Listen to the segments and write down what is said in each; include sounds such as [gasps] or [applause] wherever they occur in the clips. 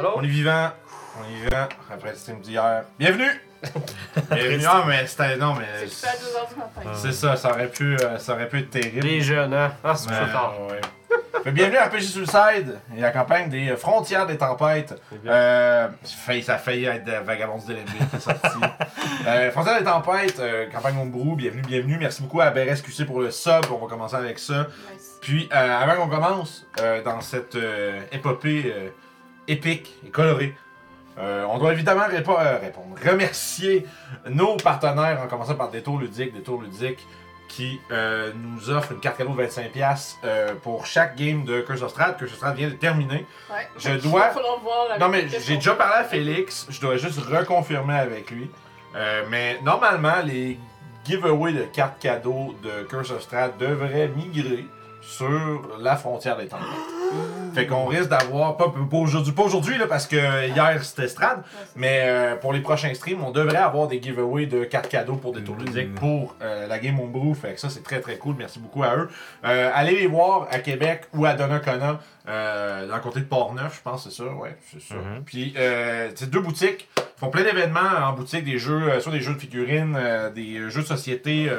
Allô? On est vivant. On est vivant. Après le stream d'hier. Bienvenue! [laughs] Bienvenue. Ah, mais c'était. Non, mais. C'est c'est à 2h du matin. C'est ça, ça aurait pu, euh, ça aurait pu être terrible. Les jeunes, hein? Ah, c'est trop tard. ouais. Fait bienvenue à RPG Suicide et la campagne des frontières des tempêtes. Euh, ça a failli être de Vagabonds de l'ennemi qui est sorti. [laughs] euh, frontières des tempêtes, euh, campagne Homebrew, bienvenue, bienvenue. Merci beaucoup à BRSQC pour le sub. On va commencer avec ça. Nice. Puis, euh, avant qu'on commence euh, dans cette euh, épopée euh, épique et colorée, euh, on doit évidemment répo- euh, répondre, remercier nos partenaires, en commençant par Détour Ludique, Détour Ludique, qui euh, nous offre une carte cadeau de 25$ euh, pour chaque game de Curse of Strahd. Curse of Strahd vient de terminer. Ouais. Je Il dois- voir Non, mais j'ai déjà parlé à Félix, je dois juste reconfirmer avec lui. Mais normalement, les giveaways de cartes cadeaux de Curse of Strahd devraient migrer sur la frontière des tempêtes. Fait qu'on risque d'avoir, pas, pas aujourd'hui, pas aujourd'hui là, parce que hier c'était Strad, mais euh, pour les prochains streams, on devrait avoir des giveaways de cartes cadeaux pour des tours ludiques pour euh, la Game Homebrew. Fait que ça, c'est très très cool. Merci beaucoup à eux. Euh, allez les voir à Québec ou à Donnacona, euh, dans le côté de Port-Neuf, je pense, c'est ça. Ouais, c'est ça. Mhm. Puis, euh, c'est deux boutiques. Ils font plein d'événements en boutique, des jeux, soit des jeux de figurines, euh, des jeux de société.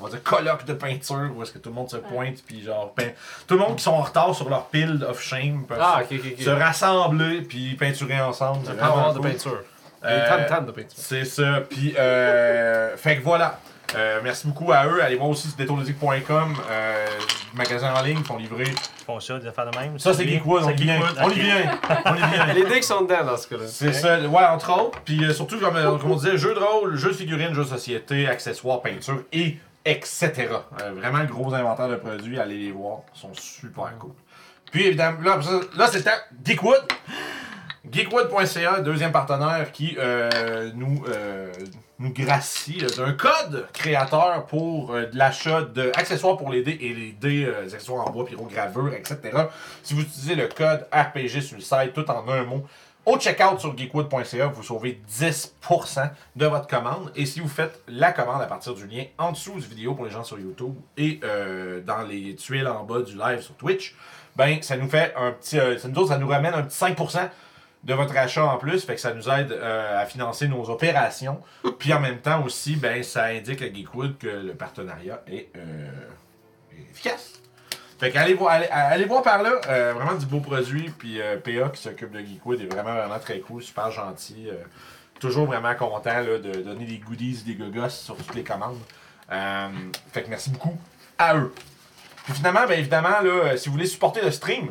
On va dire colloque de peinture où est-ce que tout le monde se pointe puis genre peint- tout le monde qui sont en retard sur leur pile of shame peuvent Ah, se- ok, ok, ok. se rassembler puis peinturer ensemble. C'est vraiment de cool. peinture. Euh, tam-tams de peinture. C'est ça. Puis, euh, fait que voilà. Euh, merci beaucoup à eux. Allez voir aussi sur détourludique.com. Euh, magasin en ligne, ils font livrer. Ils font ça, des affaires de même. Ça, c'est Geekwood. On C'est y vient. Geekwood, On ok. y vient. [laughs] On y vient. Les qui sont dedans dans ce cas-là. C'est ça, ouais, entre autres. Puis euh, surtout, comme, euh, comme on disait, jeux de rôle, jeux de figurines, jeux de société, accessoires, peinture et etc. Euh, vraiment, le gros inventaire de produits, allez les voir. Ils sont super cool. Puis évidemment, là, là c'était Geekwood. Geekwood.ca, deuxième partenaire qui euh, nous, euh, nous gracie d'un code créateur pour euh, de l'achat d'accessoires pour les dés et les dés, accessoires en bois, pyrogravure, etc. Si vous utilisez le code RPG sur le site, tout en un mot, au checkout sur geekwood.ca, vous sauvez 10% de votre commande. Et si vous faites la commande à partir du lien en dessous du vidéo pour les gens sur YouTube et euh, dans les tuiles en bas du live sur Twitch, ben ça nous fait un petit. euh, ça, nous, ça nous ramène un petit 5% de votre achat en plus, fait que ça nous aide euh, à financer nos opérations. Puis en même temps aussi, ben ça indique à Geekwood que le partenariat est efficace. Fait qu'allez voir, allez, voir par là, euh, vraiment du beau produit, puis euh, PA qui s'occupe de Geekwood est vraiment vraiment très cool, super gentil, euh, toujours vraiment content là, de donner des goodies, des gogos sur toutes les commandes. Fait que merci beaucoup à eux. Puis finalement, ben évidemment, là, si vous voulez supporter le stream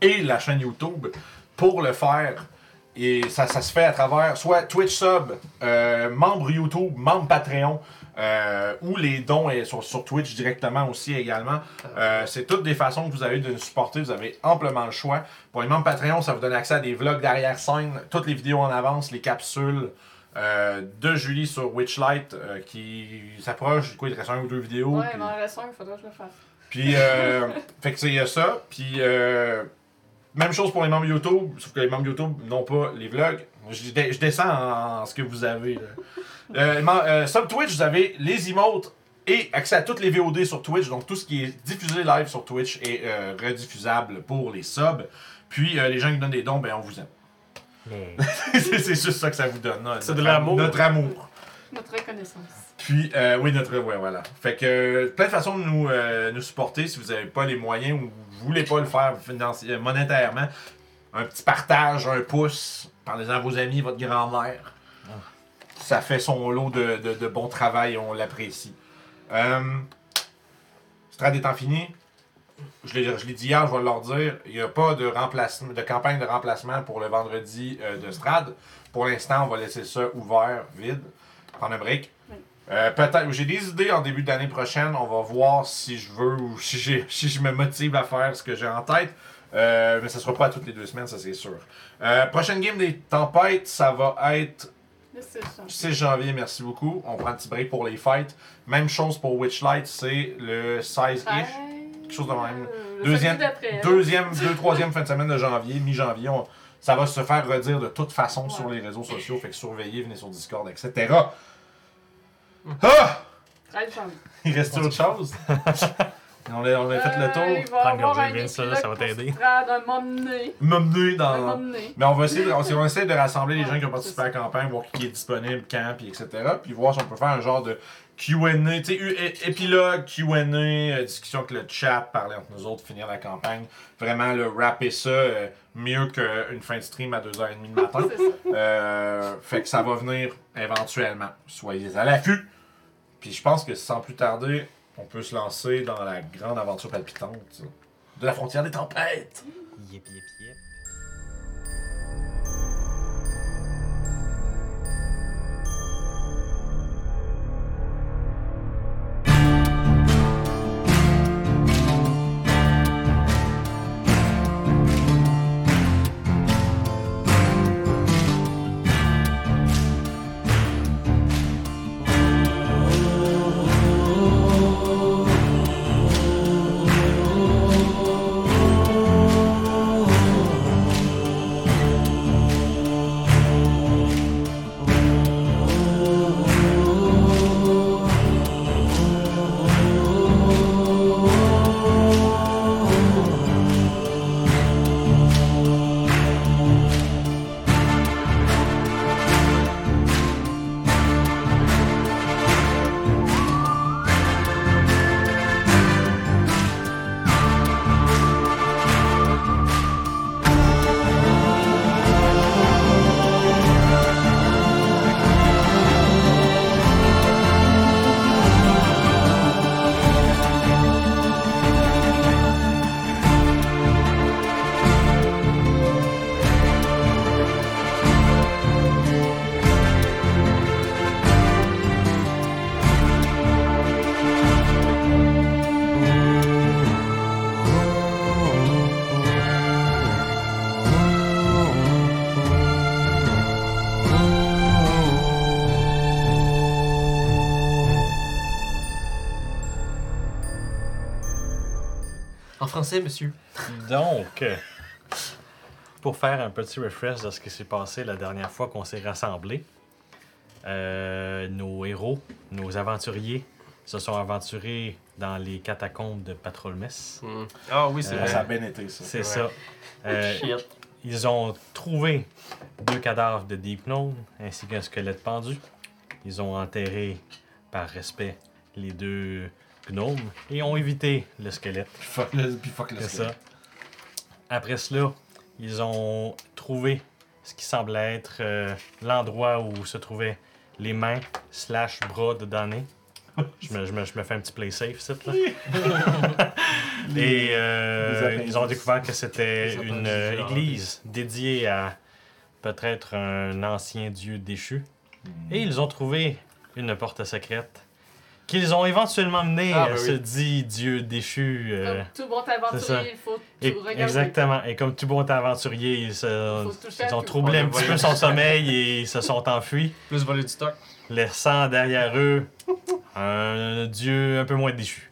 et la chaîne YouTube pour le faire, et ça, ça se fait à travers soit Twitch sub, membre YouTube, membre Patreon, euh, ou les dons et sur, sur Twitch directement aussi également. Euh, c'est toutes des façons que vous avez de nous supporter. Vous avez amplement le choix. Pour les membres Patreon, ça vous donne accès à des vlogs d'arrière-scène, toutes les vidéos en avance, les capsules euh, de Julie sur Witchlight qui s'approche. Quoi, il reste un ou deux vidéos. Ouais, il m'en reste un, il faudrait que je le fasse. puis, [laughs] fait que c'est ça. Puis, même chose pour les membres YouTube, sauf que les membres YouTube n'ont pas les vlogs. Je, je descends en, en ce que vous avez. là. Euh, euh, sub Twitch, vous avez les emotes et accès à toutes les VOD sur Twitch. Donc, tout ce qui est diffusé live sur Twitch est euh, rediffusable pour les subs. Puis, euh, les gens qui donnent des dons, ben, on vous aime. [laughs] c'est c'est juste ça que ça vous donne. là. C'est de Notre- l'amour. Notre amour. Notre reconnaissance. Puis, euh, oui, notre. Ouais, voilà. Fait que, euh, plein de façons de nous, euh, nous supporter si vous n'avez pas les moyens ou vous voulez pas le faire monétairement. Un petit partage, un pouce, parlez-en à vos amis, votre grand-mère. Ça fait son lot de, de, de bon travail, on l'apprécie. Euh, Strad étant fini, je l'ai je l'ai dit hier, je vais leur dire, il n'y a pas de, remplacement, de campagne de remplacement pour le vendredi euh, de Strad. Pour l'instant, on va laisser ça ouvert, vide, prendre un break. Oui. Euh, Peut-être, j'ai des idées en début d'année prochaine. On va voir si je veux ou si, j'ai- si je me motive à faire ce que j'ai en tête. Euh, mais ça sera pas à toutes les deux semaines, ça c'est sûr. Euh, prochaine game des tempêtes, ça va être Là, c'est ça. 6 janvier, merci beaucoup. On prend un petit break pour les fights. Même chose pour Witchlight, c'est le 16-ish. Quelque chose de même. Le Deuxième, là. deuxième, [laughs] deux, troisième fin de semaine de janvier, mi-janvier. on- Ça va se faire redire de toute façon Ouais. sur les réseaux sociaux. Fait que surveillez, venez sur Discord, etc. Ah! 13 janvier. Il reste autre chose? [laughs] On a, on fait le Euh, tour. de un Vince, là, ça va t'aider. M'emmener dans. Mais on va essayer de, on va- on essaie de rassembler les gens qui ont participé à la campagne, voir qui est disponible, quand, puis etc. Puis voir si on peut faire un genre de QA, tu sais, é- épilogue, QA, euh, discussion avec le chat, parler entre nous autres, finir la campagne. Vraiment, le rapper ça euh, mieux qu'une fin de stream à 2h30 le [laughs] matin. C'est ça. Euh, fait que ça va venir éventuellement. Soyez à l'affût. Puis je pense que sans plus tarder, on peut se lancer dans la grande aventure palpitante de la frontière des tempêtes. Yep, yep, yep. Français, monsieur. Donc, euh, pour faire un petit refresh de ce qui s'est passé la dernière fois qu'on s'est rassemblés, euh, nos héros, nos aventuriers, se sont aventurés dans les catacombes de Patrolmes. Hmm. Ah oui, c'est Euh, Ça a vrai. bien été ça. C'est Ouais. ça. Euh, Shit. ils ont trouvé deux cadavres de Deep Gnome ainsi qu'un squelette pendu. Ils ont enterré par respect les deux gnomes et ont évité le squelette. Puis fuck le, puis fuck le C'est squelette. ça. Après cela, ils ont trouvé ce qui semblait être euh, l'endroit où se trouvaient les mains slash bras de Danny. Je me, je, me, je me fais un petit play safe, ici, là. [laughs] Et euh, les ils ont découvert que c'était Les une euh, église dédiée à peut-être un ancien dieu déchu. Et ils ont trouvé une porte secrète qu'ils ont éventuellement menée Ah, à ben ce oui. dit dieu déchu. euh, Comme tout bon aventurier, il faut tout et- regarder. exactement. Et comme tout bon aventurier, ils, se- ils ont troublé un petit peu son sommeil et ils se sont enfuis, [laughs] Plus voler du stock. laissant derrière eux un dieu un peu moins déchu.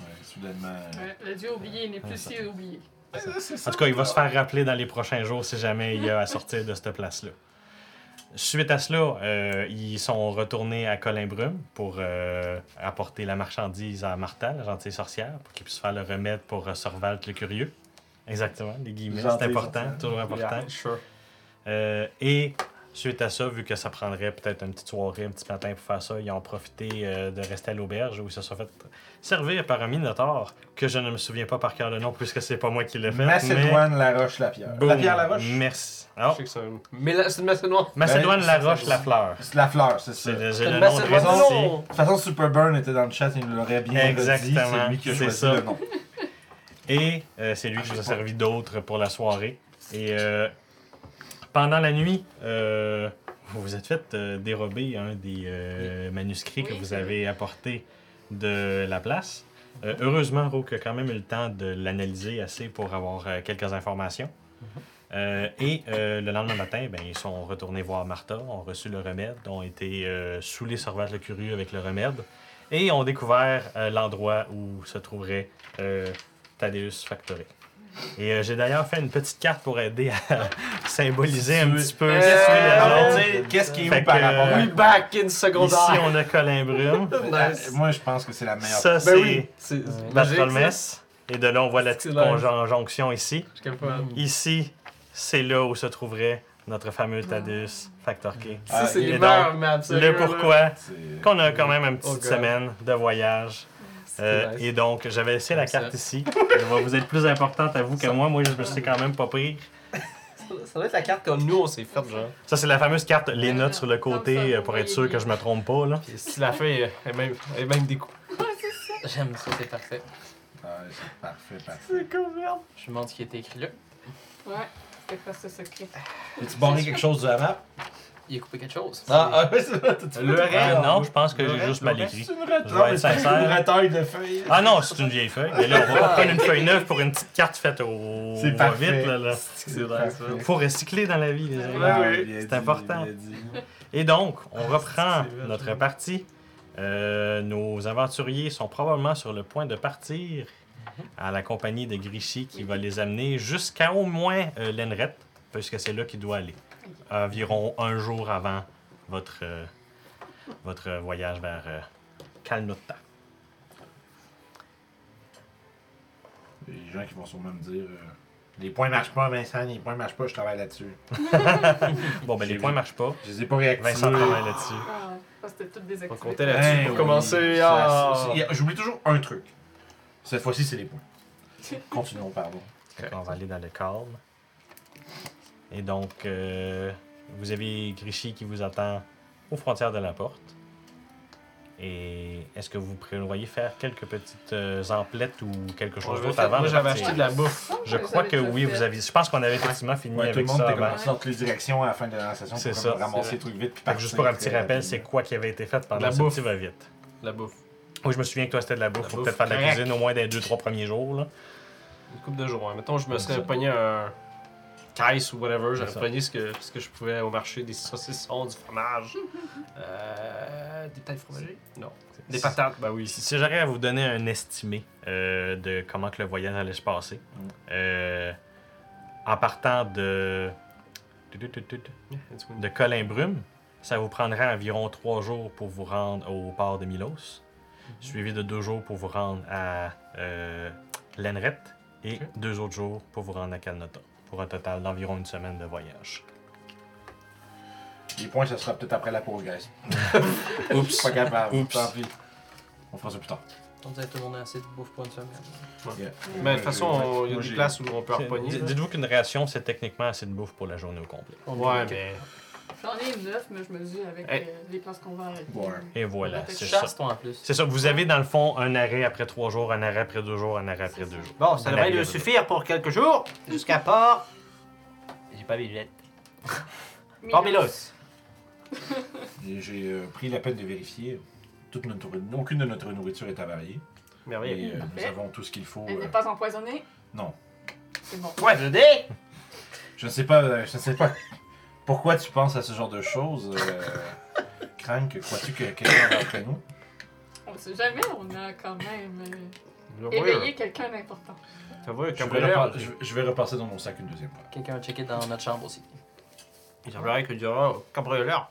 Ouais, soudainement. euh, Ouais, le dieu oublié n'est plus si oublié. En tout cas, il va se faire rappeler dans les prochains jours si jamais il y a à sortir de cette place-là. Suite à cela, euh, ils sont retournés à Colimbrume pour euh, apporter la marchandise à Martha, la gentille sorcière, pour qu'il puisse faire le remède pour euh, Sorvalt le curieux. Exactement, les guillemets, c'est important, toujours important. Yeah, sure. Euh, et suite à ça, vu que ça prendrait peut-être une petite soirée, un petit matin pour faire ça, ils ont profité euh, de rester à l'auberge où ils se sont fait servir par un minotaure que je ne me souviens pas par cœur le nom puisque c'est pas moi qui l'ai fait. Macédoine, la roche, la pierre. mais- La Boom. pierre, la roche Merci. Je Oh. sais que c'est un. Mais c'est Macédoine. Macédoine, Ben, la c'est- roche, c'est- la fleur. C'est la fleur, c'est ça. C'est De le, nom de. Non! toute façon, Superburn était dans le chat, il nous l'aurait bien. Exactement, C'est lui qui a c'est choisi ça. le nom. Et euh, c'est lui qui nous a servi d'autres pour la soirée. Et euh, pendant la nuit, euh, vous vous êtes fait euh, dérober un des euh, manuscrits que vous avez apporté de la place. Euh, heureusement, Rook a quand même eu le temps de l'analyser assez pour avoir euh, quelques informations. Euh, et euh, le lendemain matin, ben, ils sont retournés voir Martha, ont reçu le remède, ont été euh, saoulés Sorvat le Curieux avec le remède, et ont découvert euh, l'endroit où se trouverait euh, Thaddeus Factory. Et euh, j'ai d'ailleurs fait une petite carte pour aider à [laughs] symboliser un petit peu Euh, Qu'est-ce qui est où par rapport à. We back in Ici, secondaire. on a Colin Brume. [laughs] Nice. Moi, je pense que c'est la meilleure. Ça, Ben c'est oui. Bartholmès. Et de là, on voit la petite conjonction ici. Capote. Ici, c'est là où se trouverait notre fameux Tadus Factor. Ça, c'est les meilleurs Le pourquoi qu'on a quand même une petite Oh, semaine de voyage. Euh, nice. Et donc, j'avais laissé la carte ça. ici. Elle va vous être plus importante à vous que moi. Moi, je me suis quand même pas pris. Ça doit être la carte comme nous, on s'est faite, genre. Ça, c'est la fameuse carte, les notes sur le côté, ça, euh, pour être sûr que je me trompe pas. Là. Puis si la fin est est même, est même des coups. J'aime ça, c'est parfait. Ouais, c'est parfait, parfait. C'est cool, merde. Je me demande ce qui a été écrit là. Ouais, c'était quoi ce secret? As-tu barré quelque chose de la map? Il a coupé quelque chose. Ah, ah c'est vrai. Le reste. non, je pense que j'ai juste mal écrit. C'est une retaille. de feuilles. Ah non, c'est une vieille feuille. Mais là, on va pas prendre une feuille neuve pour une petite carte faite au [laughs] C'est parfait. vite. Là, là. C'est vrai, ça. Faut recycler dans la vie, les amis. Ouais, oui. Bien c'est important. Et donc, on reprend notre partie. Euh, nos aventuriers sont probablement sur le point de partir à la compagnie de Grichy qui va les amener jusqu'à au moins euh, Lenret, puisque c'est là qu'il doit aller. Environ un jour avant votre, euh, votre voyage vers euh. Les gens qui vont sûrement me dire euh, Les points marchent pas, Vincent, les points marchent pas, je travaille là-dessus. [laughs] Bon, ben les points vu. marchent pas. Je les ai pas réactivés. Vincent travaille là-dessus. Ah, ça, c'était toutes des On comptait là-dessus Hein, pour oui. commencer. Ça, Ah. c'est- J'oublie toujours un truc. Cette fois-ci, c'est les points. [laughs] Continuons, pardon. Qu'on va aller dans le calme. Et donc, euh, vous avez Grichy qui vous attend aux frontières de la porte. Et est-ce que vous prévoyez faire quelques petites euh, emplettes ou quelque chose d'autre avant Moi, j'avais acheté de la bouffe. Je crois que oui, vous avez. Je pense qu'on avait effectivement fini Ouais, tout le avec monde ça était avant. comme ça dans toutes les directions à la fin de la session C'est pour ça, comme ramasser les trucs vite. puis Fait que juste pour un petit partir rappel, c'est quoi qui avait été fait pendant La ce bouffe. petit va-vite? La bouffe. Oui, je me souviens que toi, c'était de la bouffe La pour bouffe peut-être faire de la cuisine au moins des deux, trois premiers jours. Là. Une coupe de jours. hein. Mettons, je me serais pogné un caisse ou whatever. J'aurais pogné ce que, ce que je pouvais au marché des saucissons, du fromage. euh, des têtes fromagées Non. Des patates, bah oui. Si, si j'aurais à vous donner un estimé euh, de comment que le voyage allait se passer, Mm. euh, en partant de, de Colin-Brume, ça vous prendrait environ trois jours pour vous rendre au port de Milos, suivi de deux jours pour vous rendre à euh, Lenret et deux autres jours pour vous rendre à Kalnota, pour un total d'environ une semaine de voyage. Les points, ça sera peut-être après la pause, guys. [laughs] Oups! Pas capable. Oups. Tant pis. On fera ça plus tard. On dirait que tout le monde a assez de bouffe pour une semaine. Yeah. Mais de toute façon, on- il y a des places où on peut repogner. Dites-vous qu'une ration, c'est techniquement assez de bouffe pour la journée au complet. Ouais, mais. J'en ai neuf, mais je me dis avec euh, les places qu'on va arrêter. Ouais. Et voilà, c'est ça. Chasse toi en plus. C'est ça, vous avez dans le fond un arrêt après trois jours, un arrêt après deux jours, un arrêt après deux ça. jours. Bon, ça devrait lui suffire pour quelques jours, jusqu'à port. J'ai pas billet. Mais Port Milos. [laughs] Et J'ai euh, pris la peine de vérifier. Toute notre, aucune de notre nourriture est avariée. Et Merveilleux. euh, nous Parfait. avons tout ce qu'il faut. Elle euh, n'est pas empoisonnée? Non. C'est bon. Ouais, je dis. Je ne sais pas, euh, je ne sais pas pourquoi tu penses à ce genre de choses. Euh, [laughs] Crank, crois-tu que quelqu'un d'entre nous? On sait jamais, on a quand même euh, éveillé quelqu'un d'important. Ça va, je vais, repar- je- je vais repasser dans mon sac une deuxième fois. Quelqu'un a checké dans notre chambre aussi. Il semblerait que durant cambrioleur.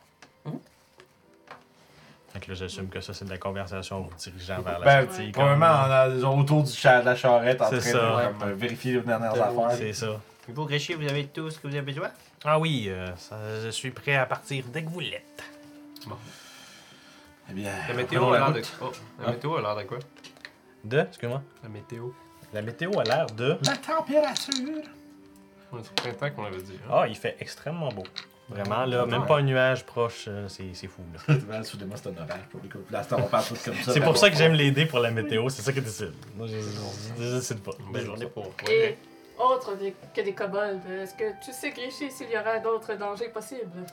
Fait que là, j'assume que ça, c'est de la conversation en vous dirigeant vers la Ben, sortie. probablement en autour du cha- de la charrette en train C'est de ça. comme, euh, vérifier les dernières De- affaires. C'est ça. Vous, Gréchy, vous avez tout ce que vous avez besoin? Ah oui, euh, ça- je suis prêt à partir dès que vous l'êtes. Eh bien, La météo reprenons a la l'air de. route. Oh, la Hein? météo a l'air de quoi? De, excuse-moi? La météo. La météo a l'air de. La température. On est au printemps qu'on avait dit. hein. Ah, il fait extrêmement beau. Vraiment, là, même pas un nuage proche, euh, c'est c'est fou. là. Ben, Soudainement, c'est un orage pour les coups. Là, on parle tous comme ça. C'est ben, pour bon. ça que j'aime l'aider pour la météo, c'est ça qui décide. Moi, je, je, je décide pas. Une belle journée pour. Et autre que des kobolds, est-ce que tu sais, Gréchy, s'il y aura d'autres dangers possibles?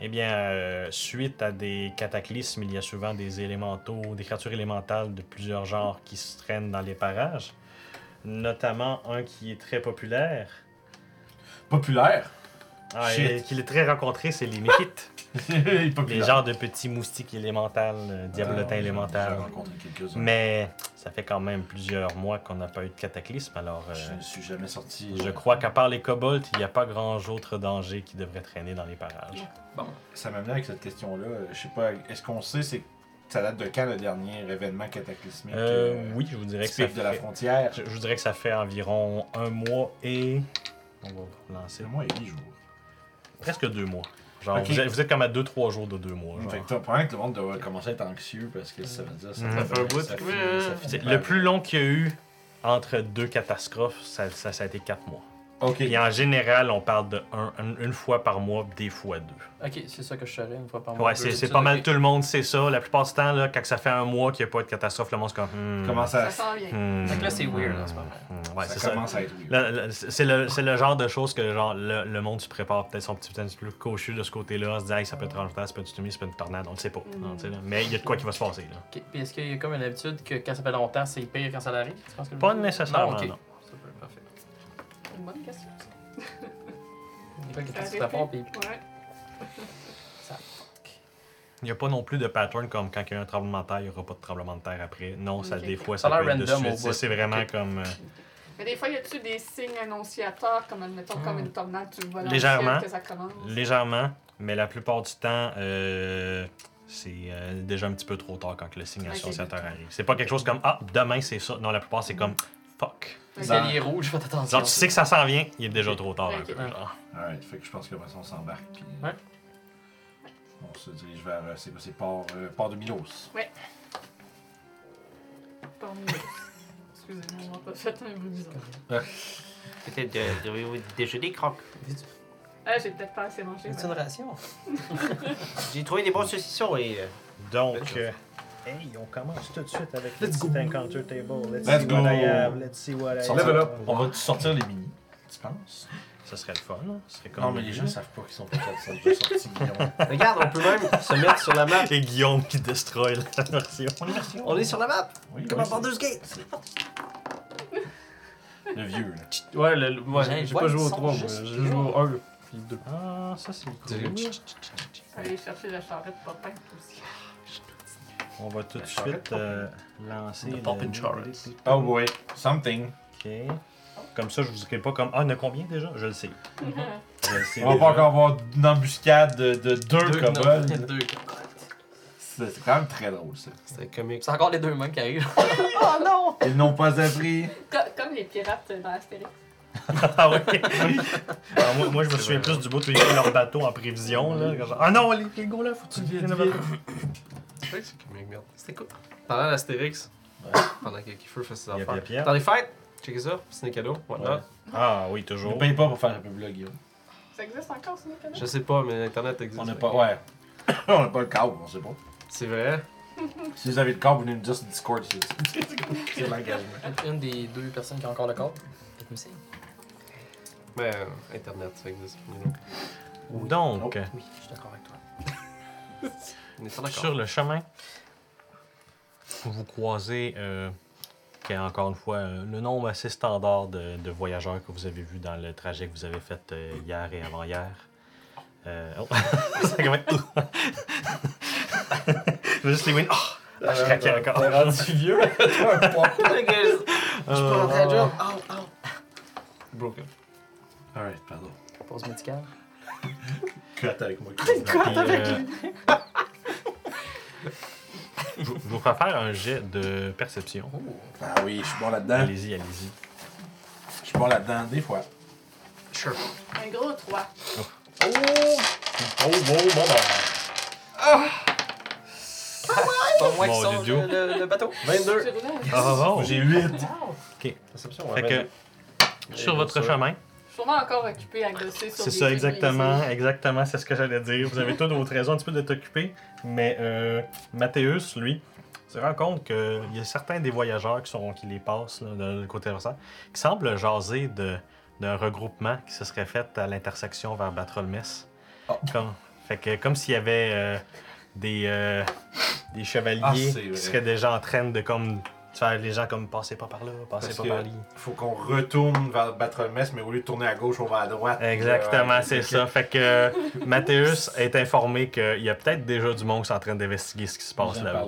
Eh bien, euh, suite à des cataclysmes, il y a souvent des élémentaux, des créatures élémentales de plusieurs genres qui se traînent dans les parages. Notamment un qui est très populaire. Populaire? Ah, Shit. et qu'il est très rencontré, c'est les Mékites. [laughs] Les genres de petits moustiques élémentales, euh, diablotins Ah, J'ai élémentales. rencontré quelques-uns. Mais Ça fait quand même plusieurs mois qu'on n'a pas eu de cataclysme, alors euh, Je ne suis jamais sorti. je crois qu'à part les kobolds, il n'y a pas grand autre danger qui devrait traîner dans les parages. Ça m'amène avec cette question-là. euh, Je sais pas, est-ce qu'on sait c'est ça date de quand le dernier événement cataclysmique Euh, oui, je vous dirais que ça typique de la fait, frontière? je, je vous dirais que ça fait environ un mois et... On va lancer C'est moi et 8 jours. presque deux mois. Genre, Ok. vous, êtes, vous êtes comme à deux, trois jours de deux mois. genre. Fait que toi, probablement que le monde doit commencer à être anxieux parce que ça veut dire ça, Mhm. fait Ça finit- ça finit Le plus long qu'il y a eu entre deux catastrophes, ça, ça, ça a été quatre mois. Ok. Et en général, on parle de un- un- une fois par mois, des fois deux. Ok, c'est ça que je serais une fois par mois. Ouais, c'est c'est pas mal tout le monde, c'est ça. La plupart du temps, là, quand ça fait un mois qu'il n'y a pas de catastrophe, le monde c'est comme. hmm, Comment ça, Ça sent bien. hmm, Fait que là, c'est weird, hmm, en ce moment. hmm, Ouais, ça c'est ça. commence à être weird. Là, là, C'est le, c'est le genre de choses que genre, le, le monde se prépare peut-être son petit un petit peu plus cautieux de ce côté-là, se disant hey, ça peut être un ça peut être une tsunami, ça peut être une tornade, on le sait pas. Mm. Non, tu sais, là. Mais il y a de quoi qui va se passer. Là. Ok, puis est-ce qu'il y a comme une habitude que quand ça fait longtemps, c'est pire quand ça arrive? Tu penses que je Pas nécessairement, Non, ok. Une bonne question. Il y a Ça n'y a pas non plus de pattern comme quand il y a un tremblement de terre, il n'y aura pas de tremblement de terre après. Non, ça des fois Ça ça, peut être de suite. C'est- vraiment comme. euh, Mais des fois, y a-tu des signes annonciateurs, comme admettons, comme une tornade, tu le vois dans Légèrement. le ciel que ça commence? Légèrement, mais la plupart du temps, euh, c'est euh, déjà un petit peu trop tard quand le signe Ok. associateur arrive. C'est pas quelque chose comme Ah, demain c'est ça. Non, la plupart c'est comme Fuck. Le Ok. ciel est rouge, faites attention. Genre, tu sais que ça s'en vient, il est déjà trop tard un peu. genre. Alright, fait que je pense que on s'embarque. Puis, Ouais. On se dirige vers. euh, C'est quoi C'est port, euh, port de Milos. Parmi nous. [laughs] Excusez-moi, on m'a pas fait un bruit bizarre. Peut-être de, devriez-vous déjeuner, croque. Ah, j'ai peut-être pas assez mangé. C'est une mais- ration. [laughs] J'ai trouvé des bons saucissons et. euh, Donc, euh, hey, on commence tout de suite avec Let's le go. petit encounter table. Let's, Let's see go. what I have. Let's see what I Level up. On va sortir les mini, tu penses? Ça serait le fun. hein? Serait comme Non, mais les gens savent pas qu'ils sont pas ça déjà sortis Guillaume. [laughs] Regarde, on peut même se mettre sur la map. Et Guillaume qui destroy la version. On est sur la map. Oui, Comme oui, à Baldur's Gate. Le vieux, là. Ouais, le, le- ouais, J'ai pas joué au ils sont 3, moi. J'ai joué au 1 puis 2. Ah, ça c'est cool. Aller chercher la charrette Popin aussi. On va tout de charrette suite euh, lancer. The Poppin'. Oh boy, something. Ok. Comme ça, je vous dirai pas comme. Ah, il y en a combien déjà? Je le sais. [laughs] Je le sais. On va déjà. pas encore avoir une embuscade de, de deux, Deux kobolds. non, Deux. C'est c'est quand même très drôle, ça. C'était comique. C'est encore les deux mêmes qui arrivent. oh non! Ils n'ont pas appris. Co- Comme les pirates dans Astérix. [laughs] Ah oui. Alors, moi, moi, je me souviens plus du bout où ils leur bateau en prévision. Là, genre, ah non, les, les gars là, faut que tu viennes. C'était cool. Parlant d'Astérix, pendant que Kiefer fait ses affaires. yep, yep. Dans les fêtes, checkez ça, c'est des cadeaux, whatnot. Ouais. Ah oui, toujours. ne paye pas pour faire un peu vlog, Guillaume. Ça existe encore, ce Nicolas? Je sais pas, mais Internet existe. On n'a pas. Ouais. [coughs] on n'a pas le câble, on sait pas. C'est vrai. [laughs] Si vous avez le câble, vous venez nous dire sur Discord. c'est- [laughs] C'est l'engagement. Une des deux personnes qui a encore le. Faites Mais euh, Internet, ça existe. you know. Donc, Oui, je suis d'accord avec toi. [laughs] On est sur le chemin, vous croisez, euh, qui est encore une fois euh, le nombre assez standard de, de voyageurs que vous avez vu dans le trajet que vous avez fait euh, hier et avant-hier. Euh, oh. C'est quand même. Juste les wins. Oh! Ah, je craquais encore. T'es rendu vieux, toi, un poids. [laughs] Je peux rentrer à job. Oh, oh. Broken. Alright, pardon. Pause médicale. [laughs] Cut avec moi. [laughs] Puis, euh, je, je [laughs] vous ferai faire un jet de perception. Oh. Ah oui, je suis bon là-dedans. Allez-y, allez-y. Je suis bon là-dedans, des fois. Sure. Un gros 3. Oh, bon, bon, bon. C'est pas moi qui Dieu. le, le- le bateau. 22. J'ai roulé un Oh, oh. J'ai 8. Wow. Perception, Fait ouais. que, sur votre chemin, Je suis sûrement encore occupé à gosser sur C'est ça, exactement. Exactement, c'est ce que j'allais dire. Vous avez [laughs] toutes votre raison un petit peu de t'occuper. Mais euh, Mathéus, lui, se rend compte qu'il y a certains des voyageurs qui, sont, qui les passent là, de le côté ressort, qui semblent jaser de- d'un regroupement qui se serait fait à l'intersection vers Batrolmès. Oh. Comme, fait que, comme s'il y avait euh, des, euh, des chevaliers Ah, qui seraient déjà en train de comme faire les gens comme passez pas par là, passez pas par là. Faut qu'on retourne vers battre le mess, mais au lieu de tourner à gauche, on va à droite. Exactement, Euh, c'est ça. Fait que euh, [laughs] Mathéus est informé qu'il y a peut-être déjà du monde qui est en train d'investiguer ce qui se passe là-bas.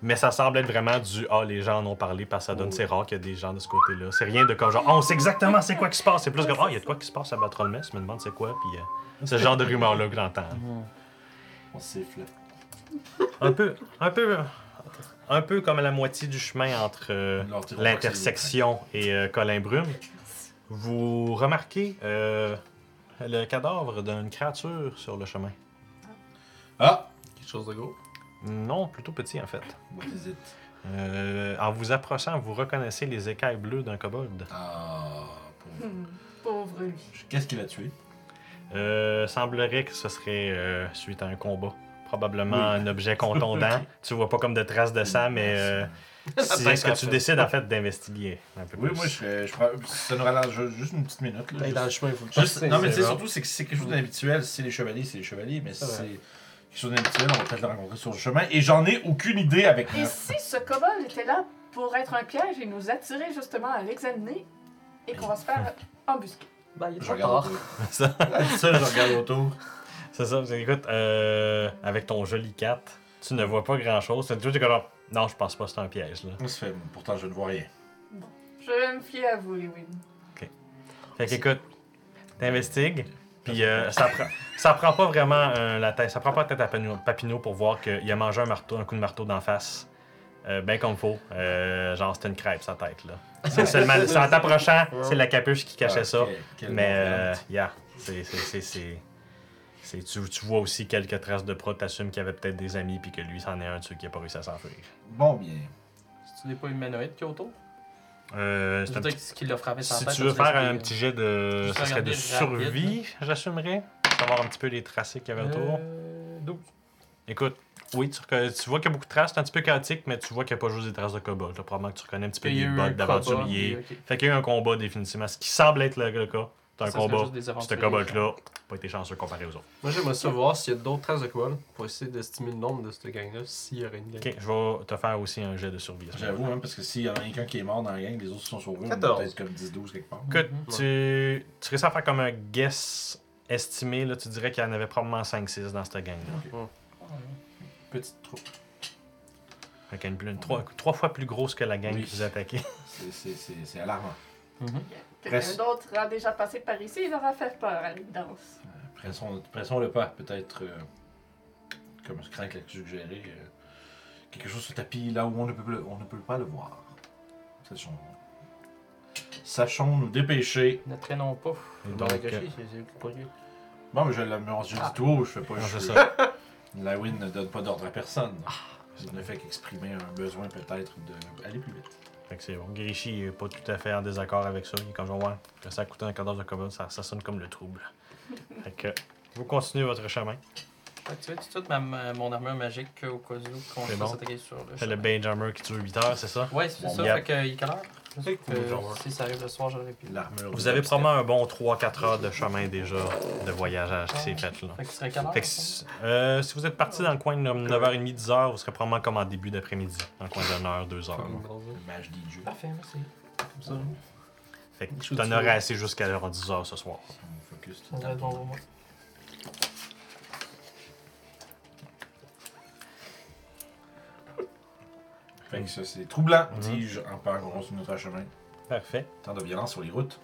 Mais ça semble être vraiment du Ah, les gens en ont parlé parce que ça donne. C'est rare qu'il y ait des gens de ce côté-là. C'est rien de comme genre, oh, on sait exactement c'est quoi qui se passe. C'est plus comme, ah, il y a de quoi qui se passe à Batrolmès. Je me demande c'est quoi. Puis euh, ce genre de rumeur-là que j'entends. On siffle. Un peu, un peu, un peu comme à la moitié du chemin entre euh, l'intersection et euh, Colin Brume. Vous remarquez euh, le cadavre d'une créature sur le chemin. Ah! Quelque chose de gros? Non, plutôt petit en fait. What is it? Euh, en vous approchant, vous reconnaissez les écailles bleues d'un kobold. Ah, pauvre. Hmm, Pauvre lui. Qu'est-ce qu'il a tué? Euh, semblerait que ce serait euh, suite à un combat. Probablement Oui. un objet contondant. [laughs] Tu vois pas comme de traces de sang, mais euh, [laughs] c'est ce que tu décides en fait d'investiguer un peu Oui, plus. moi, je serais. Je prends, ça nous rallonge juste une petite minute. Là, Hey, juste- dans le chemin, il faut Juste- non, mais tu sais, bon. surtout, c'est que c'est quelque chose d'inhabituel. Si c'est les chevaliers, c'est les chevaliers. Mais si C'est c'est vrai. quelque chose d'inhabituel, on va peut-être le rencontrer sur le chemin. Et j'en ai aucune idée avec Et neuf. si ce kobold était là pour être un piège et nous attirer justement à l'examiner et qu'on va se faire [laughs] embusquer? Ben, il est Je regarde autour. Ça, je regarde autour. C'est ça. Écoute, euh, avec ton joli 4, tu ne vois pas grand chose. Tu es comme genre, non, je pense pas que c'est un piège là. Ça fait, pourtant, je ne vois rien. Je vais me fier à vous, Lewin. Fait qu'écoute, t'investigues, puis euh, ça, prend, ça prend pas vraiment euh, la tête, ça prend pas la tête à Papineau, pour voir qu'il a mangé un marteau, un coup de marteau d'en face. Euh, ben comme faut. Euh, genre, c'était une crêpe, sa tête, là. C'est [laughs] seulement, c'est en t'approchant, c'est la capuche qui cachait Ah, ça. quel- Mais, bon euh, yeah, c'est, c'est, tu, tu vois aussi quelques traces de prod, t'assumes qu'il y avait peut-être des amis, puis que lui, c'en est un de ceux qui a pas réussi à s'enfuir. Bon, bien. Tu n'es pas humanoïde, Kyoto? Euh, c'est C'est un peut-être petit- ce qui l'a frappé sans Si tête. tu veux faire un des- petit jet de. Ça serait de survie, j'assumerais. Savoir un petit peu les tracés qu'il y avait autour. Euh, 12. Écoute, oui, tu, vois qu'il y a beaucoup de traces, c'est un petit peu chaotique, mais tu vois qu'il n'y a pas juste des traces de kobold. là. Probablement que tu reconnais un petit peu des eu bottes ok. Fait qu'il y a eu un combat définitivement. Ce qui semble être le, le cas. C'est un combat. Ce kobold-là, pas été chanceux comparé aux autres. Moi, j'aimerais savoir s'il y a d'autres traces de kobold pour essayer d'estimer le nombre de cette gang-là, s'il y aurait une gang. Ok, je vais te faire aussi un jet de survie. J'avoue, hein, parce que s'il y en a quelqu'un qui est mort dans la gang, les autres sont sauvés. on est 14. Peut-être comme 10-12 quelque part. Écoute, tu, tu réussis à faire comme un guess estimé, là, tu dirais qu'il y en avait probablement 5-6 dans cette gang-là. Petite troupe. Fait qu'il y a une, une- trois, trois fois plus grosse que la gang Oui. qui vous attaquait. C'est- C'est c'est- c'est alarmant. Mhm. Quelqu'un d'autre a déjà passé par ici, il aura fait peur à l'évidence. Pressons, pressons le pas. Peut-être, euh, comme ce craint l'a suggéré, euh, quelque chose se tapis là où on ne peut, le- on ne peut pas le voir. Sachons, Sachons nous dépêcher. Ne traînons pas. La donc, euh. Bon, mais je l'ai je dis tout haut, je fais pas. je suis- ça. [laughs] Lawin ne donne pas d'ordre à personne. Il ne fait qu'exprimer un besoin peut-être d'aller plus vite. Fait que c'est bon. Grishy est pas tout à fait en désaccord avec ça. Il est comme genre, ouais, que ça a coûté un cadavre de kobold, ça, ça sonne comme le trouble. [laughs] fait que vous continuez votre chemin. Tu veux tout de suite ma- ma- mon armure magique euh, au cas où qu'on C'est se bon. fasse attaquer sur le C'est le chemin? Benjamin qui dure 8 heures, c'est ça? Ouais, c'est Bon, ça. yep. Fait que, il est quelle heure? Je sais que Genre, si ça arrive le soir, j'aurais pu. L'armure. Vous avez probablement un bon 3-4 heures de chemin déjà de voyagage qui s'est fait là. Fait que ce serait quelle heure? Fait que si, euh, si vous êtes parti dans le coin de 9h30, 10h, vous serez probablement comme en début d'après-midi, dans le coin d'une heure, deux heures. là. Le mage DJ. Parfait, merci. Comme ça. Fait que Je t'en suis aurais assez jusqu'à 10h ce soir. On focus tout le bon temps. Fait que ça, c'est troublant, Mhm. dis-je, en parlant qu'on continue notre chemin. Parfait. Tant de violence sur les routes.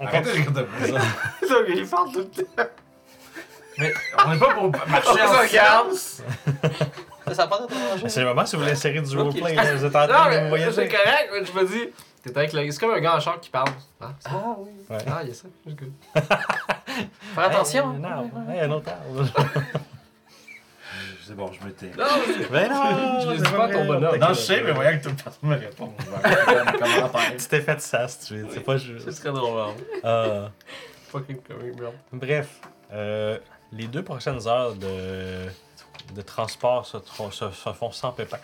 On Arrêtez de regarder [laughs] il parle tout le temps. Mais on n'est pas pour [laughs] marcher en silence. [laughs] Ça, ça C'est le moment si vous voulez insérer du roleplay, vous êtes en Non, train de mais c'est voyager. correct, mais je me dis. T'es avec le. C'est comme un gars en char qui parle. Ah, Ah oui. Ouais. ah, il y a ça. Faire attention. Hey, un arbre. Hey, un autre arbre. C'est bon, je me tais. Non, Ben non! [laughs] Je c'est dis pas ton bonhomme. Non, je sais, mais voyant que toute personne me répond. [laughs] Tu t'es fait sas, tu es. C'est pas ce juste. serait drôle. hein. Ah. Fucking comic, bro. Bref, euh, les deux prochaines heures de, de transport se, tro- se- se font sans pépin.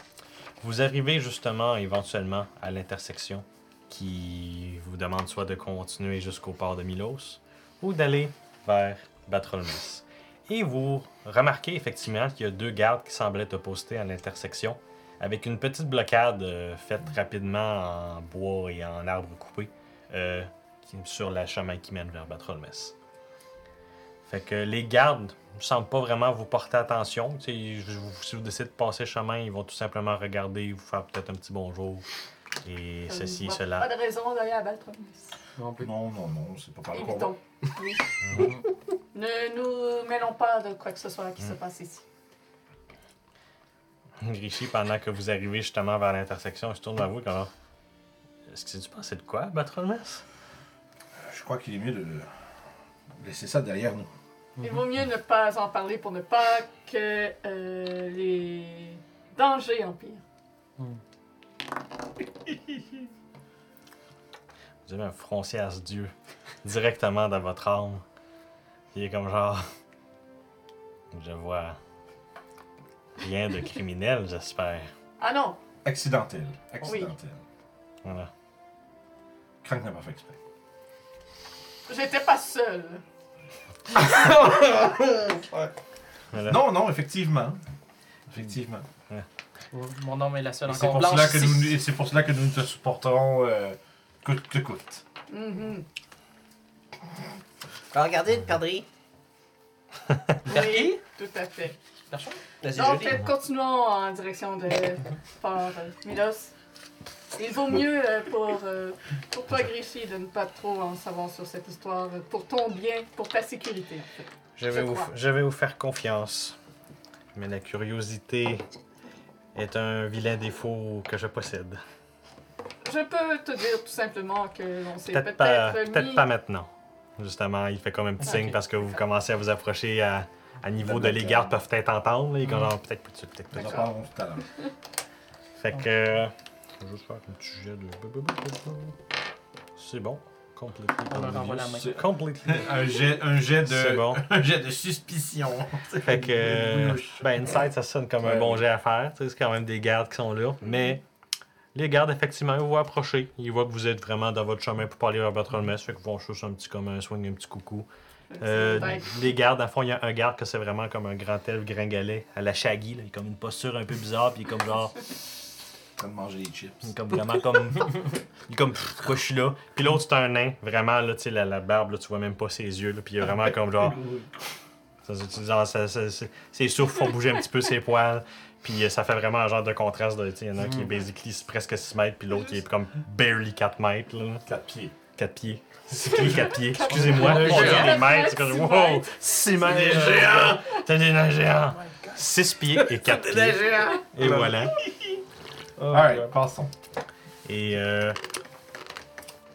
Vous arrivez justement éventuellement à l'intersection qui vous demande soit de continuer jusqu'au port de Milos ou d'aller vers Batrolmès. Et vous remarquez effectivement qu'il y a deux gardes qui semblent être postés à l'intersection avec une petite blocade euh, faite rapidement en bois et en arbre coupé euh, sur le chemin qui mène vers Batrolmès. Fait que les gardes ne semblent pas vraiment vous porter attention. Si vous décidez de passer le chemin, ils vont tout simplement regarder, vous faire peut-être un petit bonjour. Et Euh, ceci, pas- cela. Pas de raison d'aller à Baltron. Non. Non, non, non, c'est pas par le combat. Évitons. [laughs] Ne nous mêlons pas de quoi que ce soit qui se passe ici. Grishi, pendant que vous arrivez justement vers l'intersection, il se tourne vers vous comme Est-ce que tu pensais de quoi, Batrolmess? Je crois qu'il est mieux de laisser ça derrière nous. Il vaut mieux ne pas en parler pour ne pas que euh, les dangers empirent. [laughs] Vous avez un froncier à ce dieu directement dans votre âme. Il est comme genre. [laughs] Je vois rien de criminel, j'espère. Ah non, Accidentel. Accidentel. Voilà. Crank n'a pas fait exprès. j'étais pas seule. [laughs] Voilà. Non, non, effectivement. Effectivement. Mon nom est la seule Et C'est encore pour, blanche. cela que ici. nous, et c'est pour cela que nous te supporterons euh, coûte que coûte. Mhm. Ah, regardez une perdrix. [laughs] Oui, tout à fait. Là, C'est Donc, joli. euh, continuons en direction de Fort euh, Milos. Il vaut mieux euh, pour, euh, pour toi, Grishi, de ne pas trop en savoir sur cette histoire, euh, pour ton bien, pour ta sécurité, en fait. Je vais, Je vous, crois. je vais vous faire confiance. Mais la curiosité est un vilain défaut que je possède. Je peux te dire tout simplement que l'on s'est Peut-être peut-être pas, mis... peut-être pas maintenant. Justement, il fait comme un petit Ok. signe parce que vous commencez à vous approcher à, à niveau de les gardes peuvent peut-être entendre. là, et comme genre, peut-être plus de suite, peut-être tout à l'heure. Fait que. Je vais juste faire un petit jet de. C'est bon. Completely. On la main. C'est- Completely. [laughs] Un jet, un jet C'est de, bon. [laughs] un jet de suspicion. Fait que. [laughs] ben, Insight, ça sonne comme un bon jet à faire. Tu sais, C'est quand même des gardes qui sont là. Mais. Les gardes, effectivement, ils vous voient approcher. Ils voient que vous êtes vraiment dans votre chemin pour parler à votre mess. Fait qu'ils vont juste un petit comme un swing, un petit coucou. Euh, les gardes, à fond, il y a un garde que c'est vraiment comme un grand elfe gringalet à la Shaggy. Là. Il a comme une posture un peu bizarre, puis il est comme genre. De manger des chips. il est comme vraiment comme. il est comme, pourquoi je suis là? Puis l'autre, c'est un nain, vraiment, là, tu sais, la, la barbe, là, tu vois même pas ses yeux, là, puis il est vraiment comme genre. Ça, ça- genre, ça- ça- ça- ses souffles font bouger un petit peu ses poils. Puis euh, ça fait vraiment un genre de contraste. de, tu sais, Il y en a un qui est basically presque 6 mètres, puis l'autre qui est comme barely 4 mètres. Là. 4 pieds. 4 pieds. C'est qui 4 pieds? Excusez-moi. On dit des mètres. C'est wow! mètres. 6 mètres. des géants. T'as des nains géants. 6 pieds et 4 pieds. Et voilà. [laughs] Alright, passons. Et euh,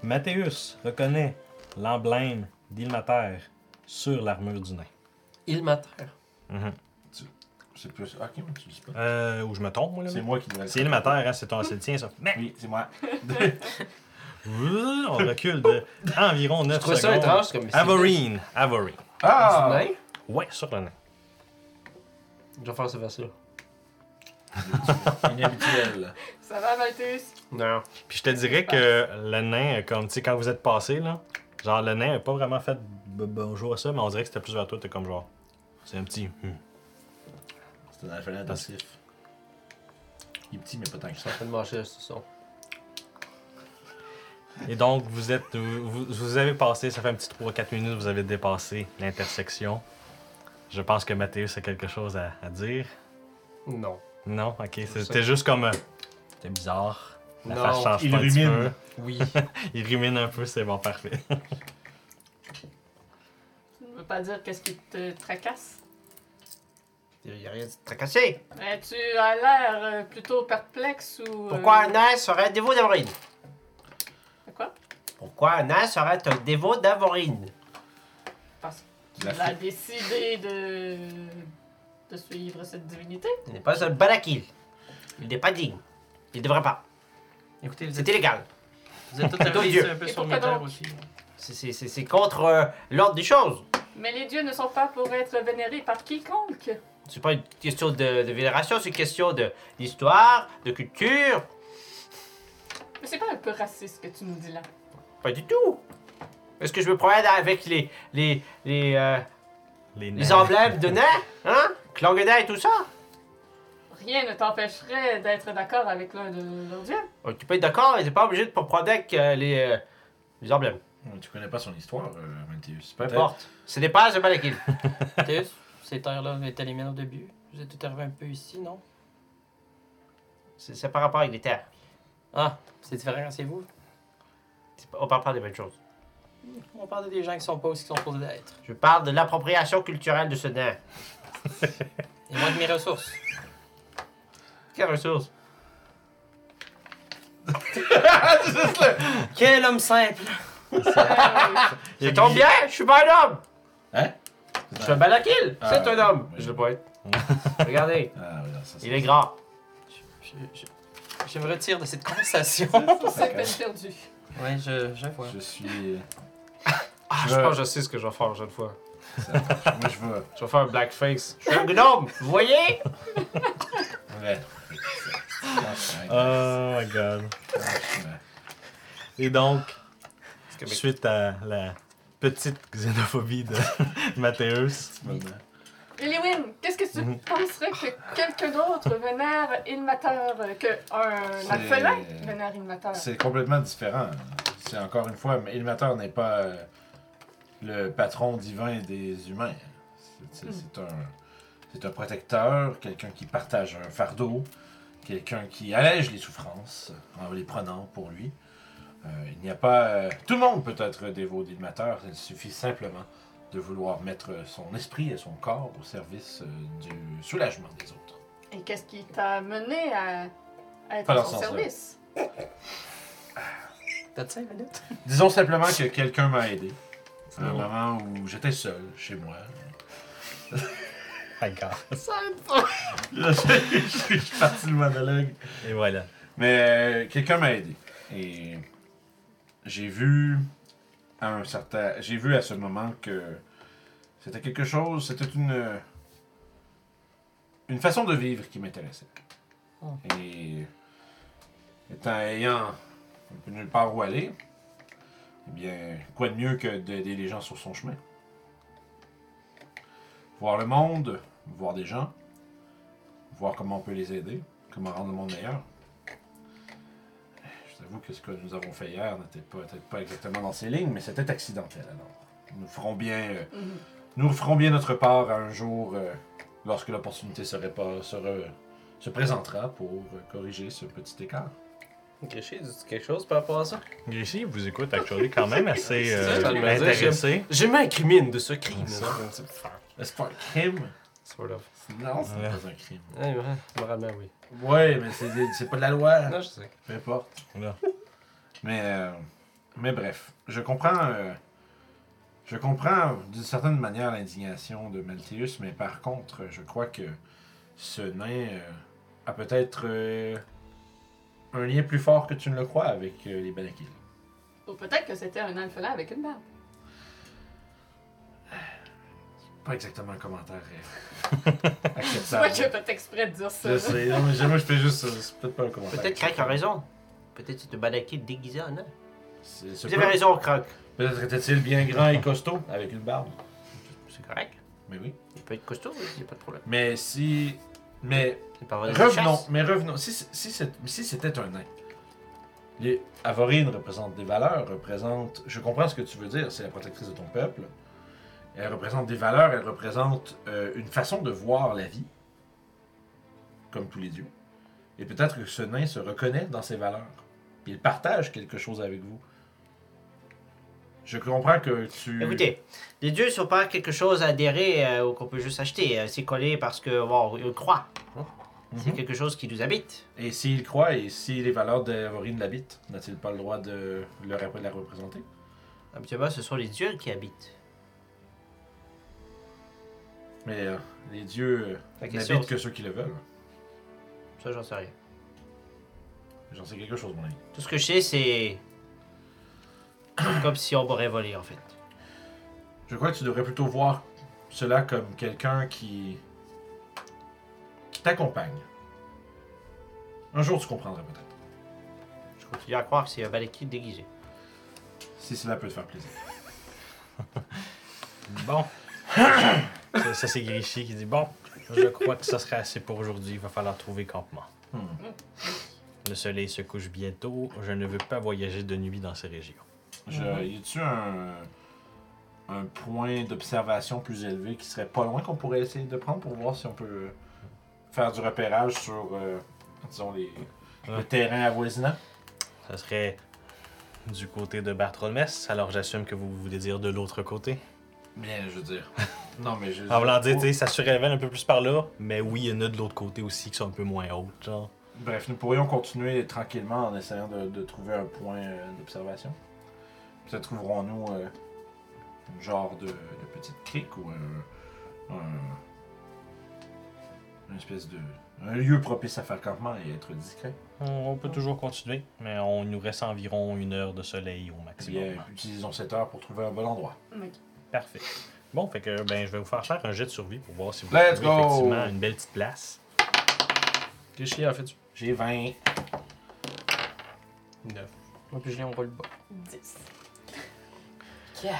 Mathéus reconnaît l'emblème d'Ilmater sur l'armure du nain. Il m'atterre. C'est plus. Ok, mais tu le dis pas. Euh, où je me trompe, moi, là? C'est moi qui devrais le C'est Ilmater, hein? C'est ton- c'est le tien, ça. Mais, Oui, c'est moi. [laughs] on recule de environ 9 Je trouve ça secondes. étrange comme Avorine. Avorine. Ah! Nain? Ouais, sur le nain. Je vais faire ce verset Inhabituel. [laughs] Ça va, Malthus? Non. Puis je te dirais que le nain, comme tu sais, quand vous êtes passé, là, genre le nain a pas vraiment fait b- bonjour à ça, mais on dirait que c'était plus vers toi, t'es comme genre. C'est un petit. hmm. C'est un intensif. Il est petit, mais pas tant que Je suis ça. en train de mâcher ce son. Et donc, vous êtes. Vous, vous avez passé, ça fait un petit 3-4 minutes, vous avez dépassé l'intersection. Je pense que Mathéus a quelque chose à, à dire. Non. Non, ok, c'était juste comme. euh, C'était bizarre. La Non, face change il pas un petit rumine. peu. Oui. [laughs] Il rumine un peu, c'est bon, parfait. Tu ne veux pas dire qu'est-ce qui te tracasse? Il n'y a rien de tracassé. Eh, tu as l'air euh, plutôt perplexe ou... euh, Pourquoi un nain serait un dévot d'Avorine? de Quoi? Pourquoi un nain serait un dévot d'Avorine? Parce qu'il a décidé de... de suivre cette divinité. Il n'est pas un balakil. Il n'est pas digne. Il ne devrait pas. Écoutez, C'est êtes, illégal. vous êtes [laughs] un peu sur aussi. C'est contre euh, l'ordre des choses. Mais les dieux ne sont pas pour être vénérés par quiconque. C'est pas une question de, de vénération, c'est une question de- d'histoire, de culture. Mais c'est pas un peu raciste ce que tu nous dis là. Pas du tout. Est-ce que je me promène avec les, les, les, euh, Les, emblèmes de nains? Hein? Clanguenin et tout ça? Rien ne t'empêcherait d'être d'accord avec l'un de leurs dieux. Oh, tu peux être d'accord, mais t'es pas obligé de prendre avec euh, les, euh, les emblèmes. Tu connais pas son histoire, euh, Malthéus. Peu Peut-être. importe. Ce n'est pas un Malakil. [laughs] Ces terres-là étaient les miennes au début. Vous êtes tout arrivé un peu ici, non? C'est c'est par rapport avec les terres. Ah, c'est différent, c'est vous? C'est On parle pas des mêmes choses. On parle des gens qui sont pas où ils sont supposés être. Je parle de l'appropriation culturelle de ce nain. [laughs] Et moi de mes ressources. Quelle ressource [laughs] Quel homme simple! Ça tombe bien, je suis pas un homme Hein? Je suis un Malakil Ah, C'est un homme oui. Je le pas être. [laughs] Regardez, Ah, oui, ça, il est grand. Je, je- je me retire de cette conversation. [laughs] C'est peine perdue. oui, je, je vois. Je suis. Ah, Je pense que je sais ce que je vais faire la prochaine fois. Moi, je veux. Je vais faire un blackface. Je suis un gnome, vous voyez? Ouais. Oh my god. Et donc, suite à la petite xénophobie de [laughs] Mathéus, Eliwin, qu'est-ce que tu Mhm. penserais que quelqu'un d'autre vénère Ilmater, euh, que un C'est- alphelin vénère Ilmater? C'est complètement différent. C'est encore une fois, Ilmater n'est pas euh, le patron divin des humains. C'est- C'est c'est un, c'est un protecteur, quelqu'un qui partage un fardeau, quelqu'un qui allège les souffrances en les prenant pour lui. Euh, il n'y a pas. euh, tout le monde peut être dévot d'Ilmater. Il suffit simplement de vouloir mettre son esprit et son corps au service euh, du soulagement des autres. Et qu'est-ce qui t'a mené à, à être Pas à dans son service? [laughs] T'as 5 minutes? [laughs] Disons simplement que quelqu'un m'a aidé. À un moment où j'étais seul chez moi. my god. [laughs] je suis parti du monologue. Et voilà. Mais euh, quelqu'un m'a aidé. Et j'ai vu à un certain. J'ai vu à ce moment que c'était quelque chose. C'était une. Une façon de vivre qui m'intéressait. Oh. Et étant ayant un peu nulle part où aller, eh bien, quoi de mieux que d'aider les gens sur son chemin? Voir le monde, voir des gens, voir comment on peut les aider, comment rendre le monde meilleur. Je t'avoue que ce que nous avons fait hier n'était pas- peut-être pas exactement dans ces lignes, mais c'était accidentel alors. Nous ferons bien, euh, Mhm. nous ferons bien notre part un jour euh, lorsque l'opportunité serait pas, sera- se présentera pour euh, corriger ce petit écart. Gréchy, dis quelque chose par rapport à ça? Gréchy vous écoute actually quand même assez [laughs] C'est euh, ça, intéressé. J'ai m'incrimine de ce crime. Est-ce pas un crime? Sort of. Non, c'est Ouais. pas un crime. Ouais, ouais, moralement, oui. Ouais, mais c'est pas de la loi. Non, je sais. Peu importe. Mais, euh, mais bref, je comprends. euh, je comprends d'une certaine manière l'indignation de Malthéus, mais par contre, je crois que ce nain euh, a peut-être euh, un lien plus fort que tu ne le crois avec euh, les Balakil. Ou peut-être que c'était un alphelin avec une barbe. Pas exactement un commentaire euh, Tu vois [laughs] acceptable. que fait exprès de dire ça. Je sais, non, mais moi je fais juste. euh, C'est peut-être pas un commentaire. Peut-être Crack a raison. Peut-être c'est un Malakil déguisé en nain. C'est- c'est Vous avez raison, Crack. Peut-être était-il bien grand et costaud avec une barbe. C'est correct. Mais oui. Il peut être costaud, il n'y a pas de problème. Mais si. Mais C'est vrai. Revenons, mais revenons. Si, si, si c'est- si c'était un nain, les Avorines représentent des valeurs, représentent. Je comprends ce que tu veux dire, c'est la protectrice de ton peuple. Elle représente des valeurs, elle représente euh, une façon de voir la vie, comme tous les dieux. Et peut-être que ce nain se reconnaît dans ces valeurs. Il partage quelque chose avec vous. Je comprends que tu. Écoutez, les dieux ne sont pas quelque chose à adhérer euh, ou qu'on peut juste acheter. Euh, C'est collé parce que, bon, on croit. C'est Mhm. quelque chose qui nous habite. Et s'il croit et si les valeurs d'Avorine l'habitent, n'a-t-il pas le droit de le la représenter? Habituellement, ce sont les dieux qui habitent. Mais euh, les dieux euh, question, n'habitent que ceux qui le veulent. Ça, j'en sais rien. J'en sais quelque chose, mon ami. Tout ce que je sais, c'est. [coughs] comme si on m'aurait volé, en fait. Je crois que tu devrais plutôt voir cela comme quelqu'un qui. qui t'accompagne. Un jour, tu comprendras peut-être. Je continue à croire que c'est un Malakil déguisé. Si cela peut te faire plaisir. [laughs] Bon. [coughs] ça, ça, c'est Gréchy qui dit Bon, je crois que ça serait assez pour aujourd'hui. Il va falloir trouver campement. Hmm. Le soleil se couche bientôt. Je ne veux pas voyager de nuit dans ces régions. Je. Y a-tu un, un point d'observation plus élevé qui serait pas loin qu'on pourrait essayer de prendre pour voir si on peut faire du repérage sur, euh, disons, les, le terrain avoisinant? Ça serait du côté de Bartholmès, alors j'assume que vous voulez dire de l'autre côté. Bien, je veux dire. [laughs] non, mais je. En voulant dire, tu sais, ça se révèle un peu plus par là, mais oui, il y en a de l'autre côté aussi qui sont un peu moins hautes, genre. Bref, nous pourrions continuer tranquillement en essayant de, de trouver un point euh, d'observation. Peut-être trouverons-nous euh, un genre de, de petite crique ou un, un- une espèce de un lieu propice à faire campement et être discret. On peut toujours continuer, mais on il nous reste environ une heure de soleil au Eh maximum. bien, utilisons cette heure pour trouver un bon endroit. Parfait. Bon, fait que ben je vais vous faire faire un jet de survie pour voir si vous Let's trouvez go! effectivement une belle petite place. Richie a fait J'ai 20. 9. Moi, puis Julien, on va le bas. 10. 4.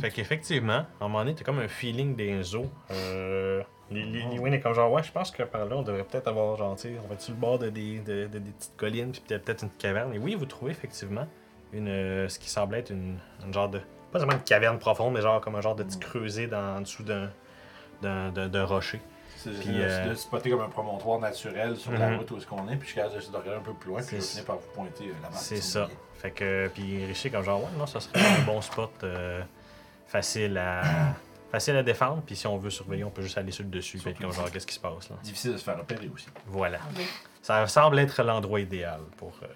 Fait qu'effectivement, à un moment donné, t'as comme un feeling des eaux. Euh, les- les- les Wayne est comme genre, ouais, je pense que par là, on devrait peut-être avoir, genre, tu sais, on va être sur le bord de des, de, de des petites collines, puis peut-être peut-être une caverne. Et oui, vous trouvez effectivement une, euh, ce qui semble être une, une genre de, pas vraiment une caverne profonde, mais genre comme un genre de petit creuset dans, en dessous d'un, d'un, d'un- d'un rocher. C'est Puis, de, euh, de spotter comme un promontoire naturel sur la Mhm. route où est-ce qu'on est, puis je suis capable de de regarder un peu plus loin, puis je vais C'est- finir par vous pointer euh, là-bas. C'est si ça. Fait que, puis Richer comme genre, ouais, non, ça serait un bon spot euh, facile à [clears throat] facile à défendre. Puis si on veut surveiller, on peut juste aller sur le dessus, puis comme genre, qu'est-ce qui se passe là? Difficile de se faire repérer aussi. Voilà. Ok. Ça semble être l'endroit idéal pour euh,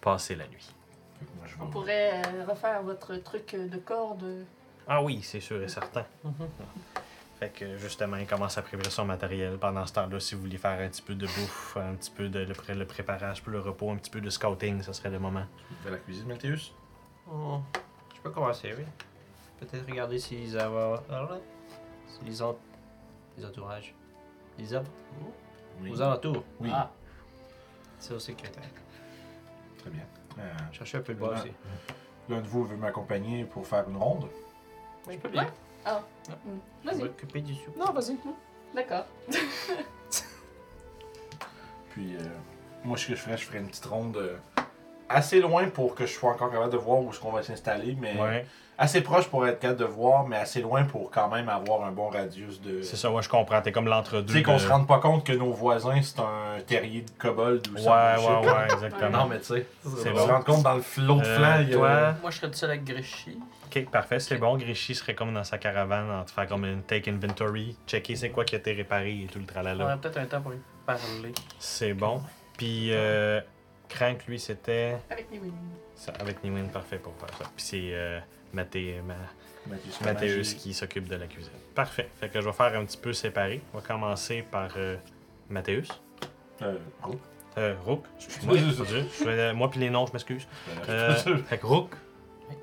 passer la nuit. Moi, je On pourrait euh, refaire votre truc de corde. Ah oui, c'est sûr et certain. Mhm. Fait que justement, il commence à préparer son matériel. Pendant ce temps-là, si vous vouliez faire un petit peu de bouffe, un petit peu de le, pré- le préparage pour le repos, un petit peu de scouting, ce serait le moment. Tu fais la cuisine, Mathéus? Oh, je peux commencer, oui. Peut-être regarder s'ils ont. S'ils ont. Les entourages. Les hommes? Oui. Aux alentours? Oui. Ah. C'est au secrétaire. Très bien. Cherchez un peu de bois Ouais. aussi. L'un de vous veut m'accompagner pour faire une ronde? Je peux bien. Ah. Je Mm. vais Vas-y. m'occuper du soupe. Non, vas-y. D'accord. [laughs] Puis, euh, moi, ce que je ferais, je ferais une petite ronde euh, assez loin pour que je sois encore capable de voir où est-ce qu'on va s'installer, mais Ouais. Assez proche pour être capable de voir, mais assez loin pour quand même avoir un bon radius de... C'est ça, ouais, je comprends. T'es comme l'entre-deux. Tu sais, qu'on de- se rende pas compte que nos voisins, c'est un terrier de kobold ou Ouais, ça. ouais, ouais, exactement. Non, mais tu sais, C'est on se rend compte dans le flot de Euh, flanc, il y a... toi, Moi, je serais tout seul avec Gréchy. ok, parfait, c'est bon. Grishy serait comme dans sa caravane, en faire comme une take inventory, checker c'est quoi qui a été réparé et tout le On tralala. aurait peut-être un temps pour lui parler. C'est bon. Puis, euh, Crank, lui, c'était Avec ça, avec Niwin, parfait pour faire ça. Puis c'est Mathé- Ma- Mathéus, Mathéus Magie. qui s'occupe de la cuisine. Parfait. Fait que je vais faire un petit peu séparé. On va commencer par euh, Mathéus. Euh, oh. Euh, Rook. Excuse-moi. Je moi puis les noms, je m'excuse. Euh, fait que Rook. Fait que,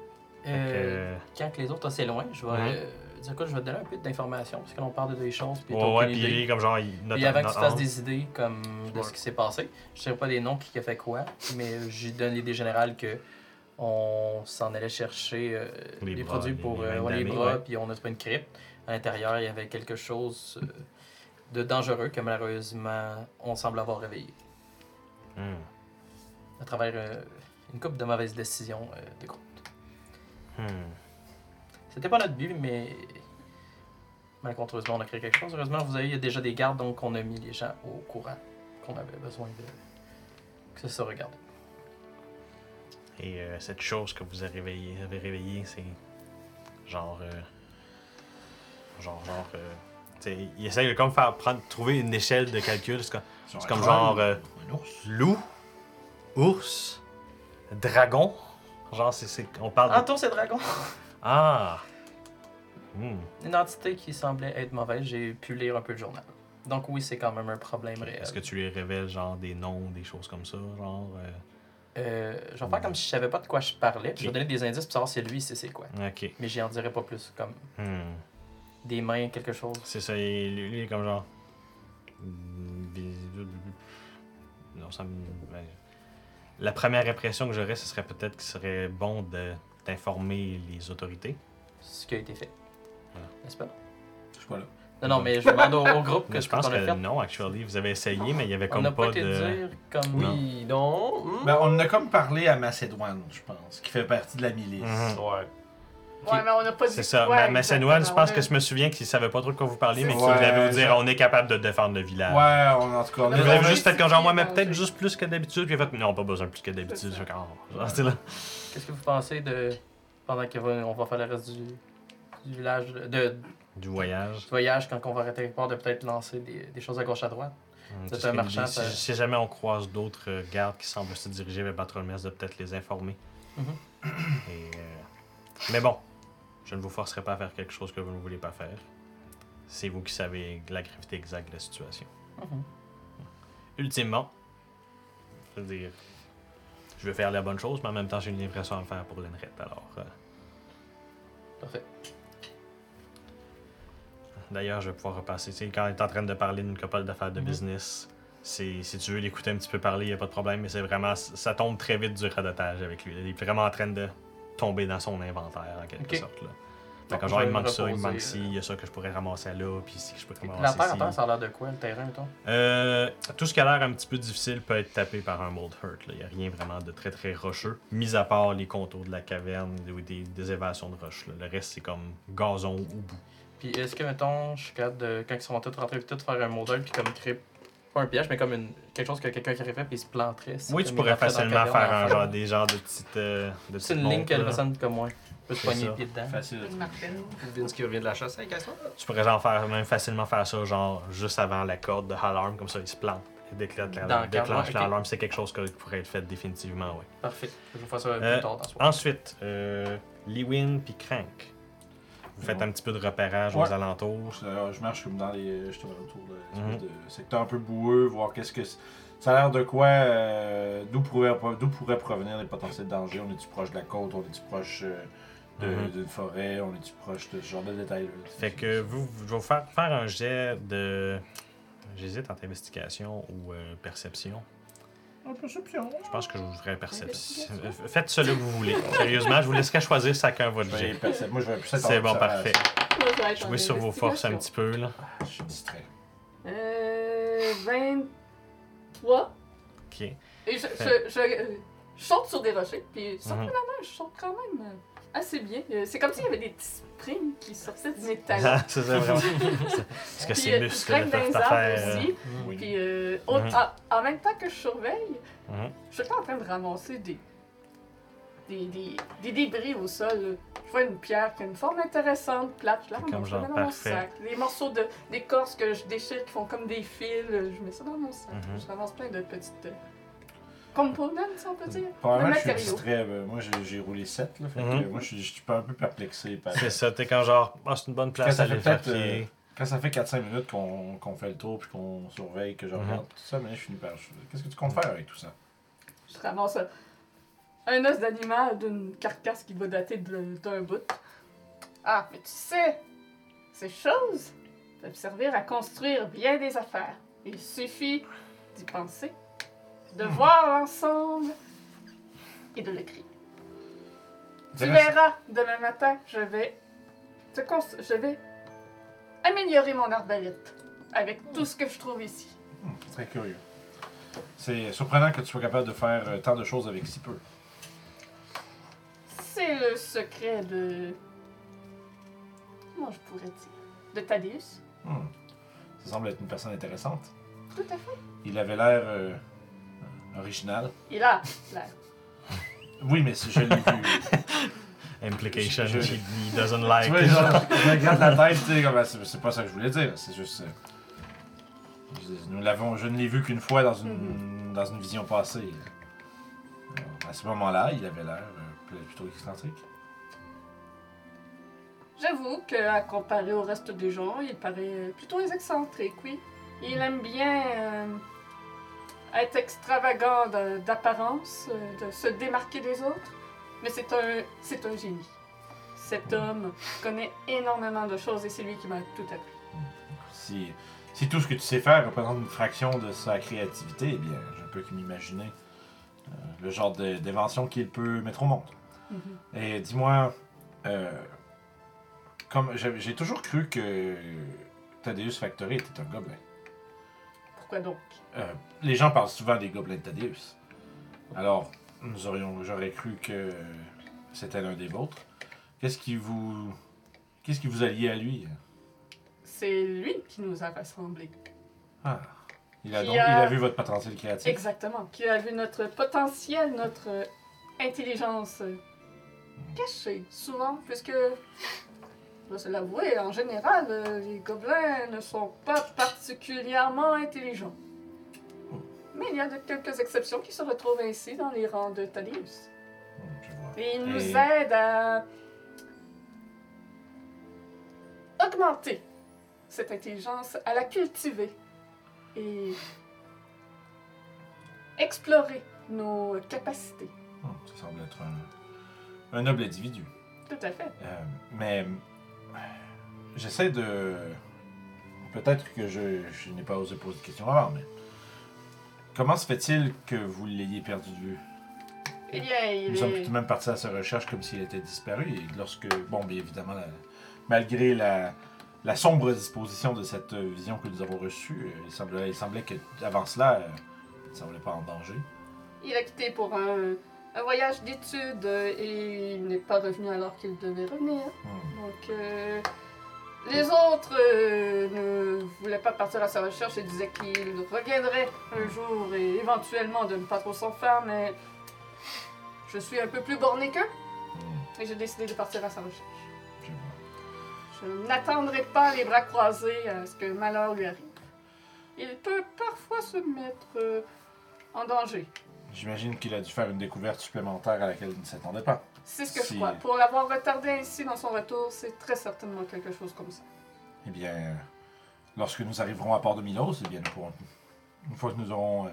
Euh, euh, quand que les autres assez loin, je vais euh, dire quoi, je vais te donner un peu d'informations, parce que l'on parle de des choses, puis ouais, ouais, puis idée. comme genre, il Puis avant que tu fasses des idées comme de ce qui s'est passé, je ne sais pas des noms qui a fait quoi, mais j'ai donné l'idée générale que on s'en allait chercher euh, Les des bras, produits pour les euh, ouais, bras, ouais. puis on a trouvé une crypte. À l'intérieur, il y avait quelque chose euh, de dangereux que malheureusement on semble avoir réveillé Hmm. à travers euh, une couple de mauvaises décisions euh, de groupe. Hmm. C'était pas notre but, mais malencontreusement, on a créé quelque chose. Heureusement, vous avez déjà des gardes, donc on a mis les gens au courant qu'on avait besoin de que ça se regarde. Et euh, cette chose que vous avez réveillée, avez réveillée, c'est genre. euh, genre, genre. euh, tu sais, il essaye de comme faire prendre, trouver une échelle de calcul. C'est comme, C'est comme genre, euh, Un ours. loup, ours, dragon. Genre, c'est, c'est- on parle de. Anton, c'est dragon. Ah! Hmm. Une entité qui semblait être mauvaise, j'ai pu lire un peu le journal. Donc oui, c'est quand même un problème réel. Est-ce que tu lui révèles genre des noms, des choses comme ça? Genre. Euh, je vais faire comme si je savais pas de quoi je parlais, puis je vais donner des indices pour savoir si lui il sait c'est quoi. Ok. Mais j'en dirai pas plus, comme Hmm. des mains, quelque chose. C'est ça, il- lui, lui, il est comme genre. Non, ça me. ben, La première impression que j'aurais, ce serait peut-être qu'il serait bon de d'informer les autorités. Ce qui a été fait. Voilà. N'est-ce pas? Je suis pas là. Non, non, mais je demande au, au groupe Mais que je pense qu'on a que fait. non, actually. Vous avez essayé, mais il y avait On comme n'a pas pas été de. dire comme. Oui, non. hmm. Ben, on en a comme parlé à Macédoine, je pense, qui fait partie de la milice. Mhm. Ouais. Ouais, mais on n'a pas dit C'est ça. Ma- Macédoine, je pense que je me souviens qu'ils savaient pas trop de quoi vous parliez, mais ça. voulaient vous Ouais, dire on est capable de défendre le village. Ouais, on, en tout cas, on Vous a avez Ouais, juste fait genre, ouais, mais peut-être juste plus que d'habitude. Puis fait, non, pas besoin plus que d'habitude. Je fais, genre, c'est là. Qu'est-ce que vous pensez de. Pendant qu'on va faire le reste du, du village, de- Du voyage. du voyage, quand on va arrêter quelque part, de peut-être lancer des, des choses à gauche à droite. Hum, C'est un marchand, Si, si jamais on croise d'autres euh, gardes qui semblent se diriger vers Patrolmès, de peut-être les informer. Mhm. Et, euh, Mais bon, je ne vous forcerai pas à faire quelque chose que vous ne voulez pas faire. C'est vous qui savez la gravité exacte de la situation. Mhm. Ultimement, je veux dire, je veux faire la bonne chose, mais en même temps, j'ai une livraison à faire pour l'Enret. Alors, euh, Parfait. D'ailleurs, je vais pouvoir repasser. Tu sais, quand on est en train de parler d'une couple d'affaires de Mhm. business, si tu veux l'écouter un petit peu parler, il n'y a pas de problème, mais c'est vraiment, ça tombe très vite du radotage avec lui. Il est vraiment en train de tomber dans son inventaire, en quelque sorte. Là. Fait je genre, il me manque ça, il me manque ci, euh. il y a ça que je pourrais ramasser là, puis ici que je pourrais La ramasser terre, ci. attends, ça a l'air de quoi, le terrain, mettons? Euh, tout ce qui a l'air un petit peu difficile peut être tapé par un mold hurt. là. Il n'y a rien vraiment de très très rocheux, mis à part les contours de la caverne ou des, des évasions de roches. Le reste, c'est comme gazon au bout. Puis est-ce que, mettons, je suis capable de, quand ils sont tous rentrés, de faire un modèle, puis comme créer, pas un piège, mais comme une, quelque chose que quelqu'un qui aurait fait, puis il se planterait. si Oui, tu pourrais la facilement faire la un genre des genres de petites. euh, de C'est petites une ligne qu'elle là. personne comme moi peut se poigner dedans. Facile. Une martaine. Vince qui revient de la chasse avec ça. Tu pourrais genre faire, même facilement faire ça, genre juste avant la corde de alarme, comme ça il se plante. Et déclenche l'alarme. c'est quelque chose qui pourrait être fait définitivement, oui. Parfait. Je vais faire ça Euh, plus tard dans ce soir. Ensuite, euh, Lewin puis Crank. Vous faites un petit peu de repérage Ouais. aux alentours. Je, je marche comme dans les. Je tourne autour de, de secteur un peu boueux, voir qu'est-ce que. Ça a l'air de quoi euh, D'où pourraient, d'où pourraient provenir les potentiels dangers? On est-tu proche de la côte? On est-tu proche euh, Mhm. d'une forêt? On est-tu proche de ce genre de détails-là? Fait que vous, vous- je vais vous faire, faire un jet de. J'hésite entre investigation ou euh, perception. Un perception. Je pense que je vous ferai perception. Euh, Faites ce que vous voulez. Sérieusement, je vous laisserai choisir chacun votre jet. Moi, je vais plus C'est bon, parfait. Moi, Jouez sur vos forces un petit peu, là. Ah, Je suis distrait. Euh. 23. Ok. Et je, je, je, je saute sur des rochers, puis surprenamment, Mhm. je saute quand même assez bien. Euh, C'est comme s'il y avait des petits springs qui sortaient de mes talons. c'est ça, vraiment. [laughs] Parce que Puis, ces muscles peuvent les faire. euh, aussi. Oui. Puis euh, au- Mhm. en, en même temps que je surveille, mhm. je suis en train de ramasser des, des, des, des débris au sol. Je vois une pierre qui a une forme intéressante, plate, je la Comme ramasse, dans mon sac. Des morceaux de d'écorce que je déchire qui font comme des fils, je mets ça dans mon sac. Mhm. Je ramasse plein de petites euh, components, on peut dire? Probablement je suis distrait. ben, moi, j'ai roulé 7. Là, fait que, Mhm. moi, je suis je suis un peu perplexé. Par... C'est ça, t'es quand genre, ah, c'est une bonne Quand place ça à fait aller faire euh. Quand ça fait 4-5 minutes qu'on qu'on fait le tour puis qu'on surveille, que je Mhm. regarde tout ça, mais je finis par. Qu'est-ce que tu comptes faire avec tout ça? Je ramasse un, un os d'animal d'une carcasse qui va dater de- d'un bout. Ah, mais tu sais, ces choses peuvent servir à construire bien des affaires. Il suffit d'y penser, de voir l'ensemble et de l'écrire. Tu verras, demain matin, je vais, te cons- je vais améliorer mon arbalète avec tout ce que je trouve ici. Hmm, Très curieux. C'est surprenant que tu sois capable de faire euh, tant de choses avec si peu. C'est le secret de. Comment je pourrais dire De Thaddeus. Hmm. Ça semble être une personne intéressante. Tout à fait. Il avait l'air euh, original. Il a l'air. [laughs] Oui, mais si je l'ai vu. [laughs] Implication, je- he, he doesn't tu like. vois, genre, je regarde la tête, tu sais, comme, c'est c'est pas ça que je voulais dire. C'est juste. euh, je- nous l'avons, je ne l'ai vu qu'une fois dans une, dans une vision passée. Euh, À ce moment-là, il avait l'air euh, plutôt excentrique. J'avoue qu'à comparer au reste des gens, il paraît plutôt excentrique, oui. Il aime bien euh, être extravagant d'apparence, euh, de se démarquer des autres. Mais c'est un, c'est un génie. Cet homme connaît énormément de choses et c'est lui qui m'a tout appris. Si, si tout ce que tu sais faire représente une fraction de sa créativité, eh bien, je ne peux que m'imaginer euh, le genre de- d'invention qu'il peut mettre au monde. Et dis-moi, euh, comme j'ai j'ai toujours cru que Thaddeus Factory était un gobelin. Pourquoi donc? Euh, les gens parlent souvent des gobelins de Thaddeus. Alors, nous aurions, j'aurais cru que c'était l'un des vôtres. Qu'est-ce qui vous, qu'est-ce qui vous a lié à lui? C'est lui qui nous a rassemblés. Ah, il a Qui donc, a- il a vu votre potentiel créatif. Exactement. Qui a vu notre potentiel, notre intelligence cachée, souvent, puisque, je dois se l'avouer, en général, euh, les gobelins ne sont pas particulièrement intelligents. Mais il y a de quelques exceptions qui se retrouvent ainsi dans les rangs de Thaddeus. Et il nous Et- aide à augmenter cette intelligence, à la cultiver et explorer nos capacités. Hmm, ça semble être un, un noble individu. Tout à fait. Euh, mais euh, j'essaie de. Peut-être que je, je n'ai pas osé poser de question avant, mais comment se fait-il que vous l'ayez perdu de vue? Il Nous sommes est... tout de même partis à sa recherche comme s'il était disparu. Et lorsque, bon, bien évidemment, la- malgré la, la sombre disposition de cette euh, vision que nous avons reçue, euh, il semblait, il semblait cela, euh, il ne semblait pas en danger. il a quitté pour un, un voyage d'études euh, et il n'est pas revenu alors qu'il devait revenir. Hmm. Donc, euh, les autres euh, ne voulaient pas partir à sa recherche et disaient qu'il reviendrait un jour et éventuellement de ne pas trop s'en faire, mais je suis un peu plus borné qu'eux et j'ai décidé de partir à sa recherche. Je n'attendrai pas les bras croisés à ce que malheur lui arrive. Il peut parfois se mettre euh, en danger. J'imagine qu'il a dû faire une découverte supplémentaire à laquelle il ne s'attendait pas. C'est ce que Si- je crois. Pour l'avoir retardé ainsi dans son retour, c'est très certainement quelque chose comme ça. Eh bien, lorsque nous arriverons à Port de Milos, eh bien, nous pourrons, une fois que nous aurons, euh,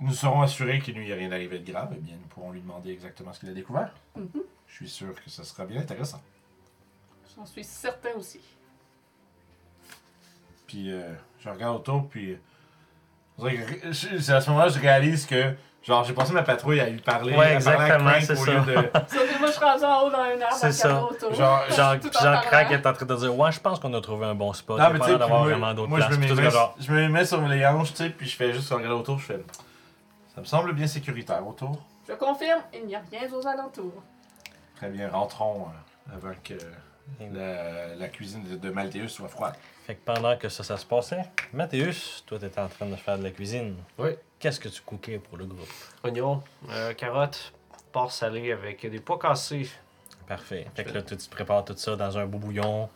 nous serons assurés qu'il ne lui est rien arrivé de grave, eh bien, nous pourrons lui demander exactement ce qu'il a découvert. Mhm. Je suis sûr que ce sera bien intéressant. J'en suis certain aussi. Puis, euh, je regarde autour, puis, c'est à ce moment-là que je réalise que, genre, j'ai passé ma patrouille à lui parler, Ouais, exactement, c'est au ça. lieu de, [laughs] Sauf moi, je suis rendu en haut dans un arbre C'est ça. autour. genre. Crack est en train de dire Ouais, je pense qu'on a trouvé un bon spot. Non, mais pas tu sais, l'air puis d'avoir moi, vraiment d'autres moi, me mets, genre, je me mets sur les hanches, tu sais, puis je fais juste regarder autour, je fais, ça me semble bien sécuritaire autour. Je confirme, il n'y a rien aux alentours. Très bien, rentrons euh, avant que la, la cuisine de, de Malthéus soit froide. Fait que pendant que ça, ça se passait, Mathéus, toi, t'étais en train de faire de la cuisine. Oui. Qu'est-ce que tu cookais pour le groupe? Oignons, euh, carottes, porc salé avec des pois cassés. Parfait. Fait que là, tu, tu prépares tout ça dans un beau bouillon.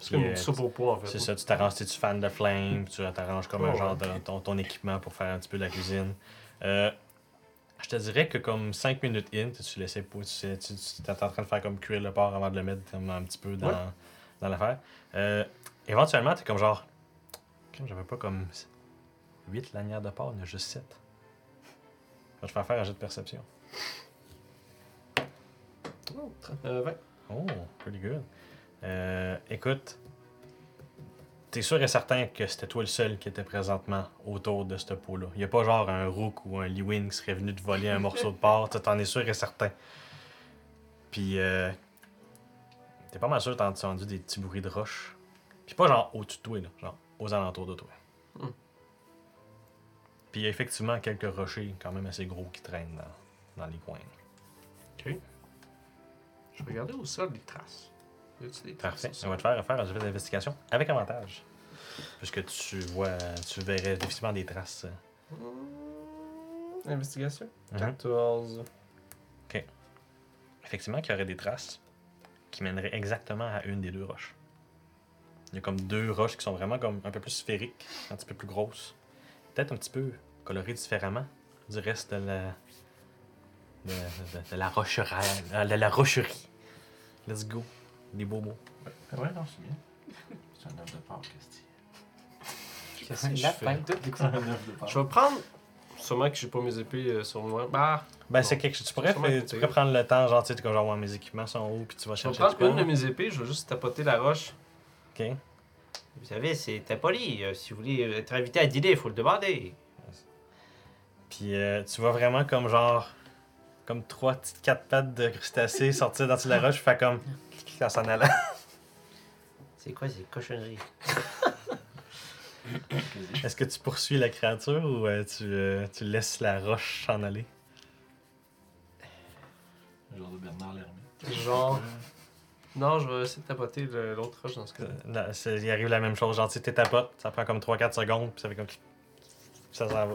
C'est comme euh, une soupe au pois en fait. C'est ça, tu t'arranges, tu es fan de flame, tu t'arranges comme un genre de ton, ton équipement pour faire un petit peu de la cuisine. Euh, je te dirais que comme 5 minutes in, tu, laissais tu, tu, tu étais en train de faire comme cuire le porc avant de le mettre comme un petit peu dans, Ouais. dans l'affaire. Euh, éventuellement, tu es comme genre, comme j'avais pas comme 8 lanières de porc, il y en a juste 7. Je vais te faire faire un jet de perception. Oh, euh, 20. Oh, pretty good. Euh, écoute, t'es sûr et certain que c'était toi le seul qui était présentement autour de ce pot-là. Il a pas genre un Rook ou un Lewin qui serait venu te voler un morceau de porc. Tu T'en es sûr et certain. Puis, euh, t'es pas mal sûr que t'as entendu des petits bruits de roche. Puis pas genre au-dessus de toi, là, genre aux alentours de toi. Hmm. Puis il y a effectivement quelques rochers quand même assez gros qui traînent dans, dans les coins. Je vais regarder au sol les traces. Y a-t-il des traces Parfait. On va te faire faire un jet d'investigation avec avantage. Puisque tu vois, tu verrais effectivement des traces. Hmm, Investigation? mhm. 14. Effectivement, qu'il y aurait des traces qui mèneraient exactement à une des deux roches. Il y a comme deux roches qui sont vraiment comme un peu plus sphériques, un petit peu plus grosses. Peut-être un petit peu colorées différemment du reste de la. de, de- de la rocherie. De la rocherie. Let's go. Des beaux mots. Ouais, non, c'est bien. C'est un œuf de porc, qu'est-ce Qu'est-ce que je fais? Je vais prendre. Sûrement que j'ai pas mes épées euh, sur moi. Bah, Ben, Bon. c'est quelque chose. Tu pourrais, faire- tu pourrais prendre le temps, genre, tu sais, comme genre, ouais, mes équipements sont hauts, puis tu vas je vais chercher prendre une de mes épées, je vais juste tapoter la roche. Ok. Vous savez, c'est poli. euh, Si vous voulez être invité à dîner, il faut le demander. Puis euh, tu vois vraiment comme genre. Comme trois petites quatre pattes de crustacés [laughs] sortir dans la roche, fait comme. en s'en allant. C'est quoi ces cochonneries? [laughs] Est-ce que tu poursuis la créature ou euh, tu, euh, tu laisses la roche s'en aller? Genre de Bernard Lhermitte. Genre. Non, je vais essayer de tapoter l'autre roche dans ce cas Euh, il arrive la même chose. Genre, tu tapotes, ça prend comme 3-4 secondes, puis ça fait comme. Ça s'en va.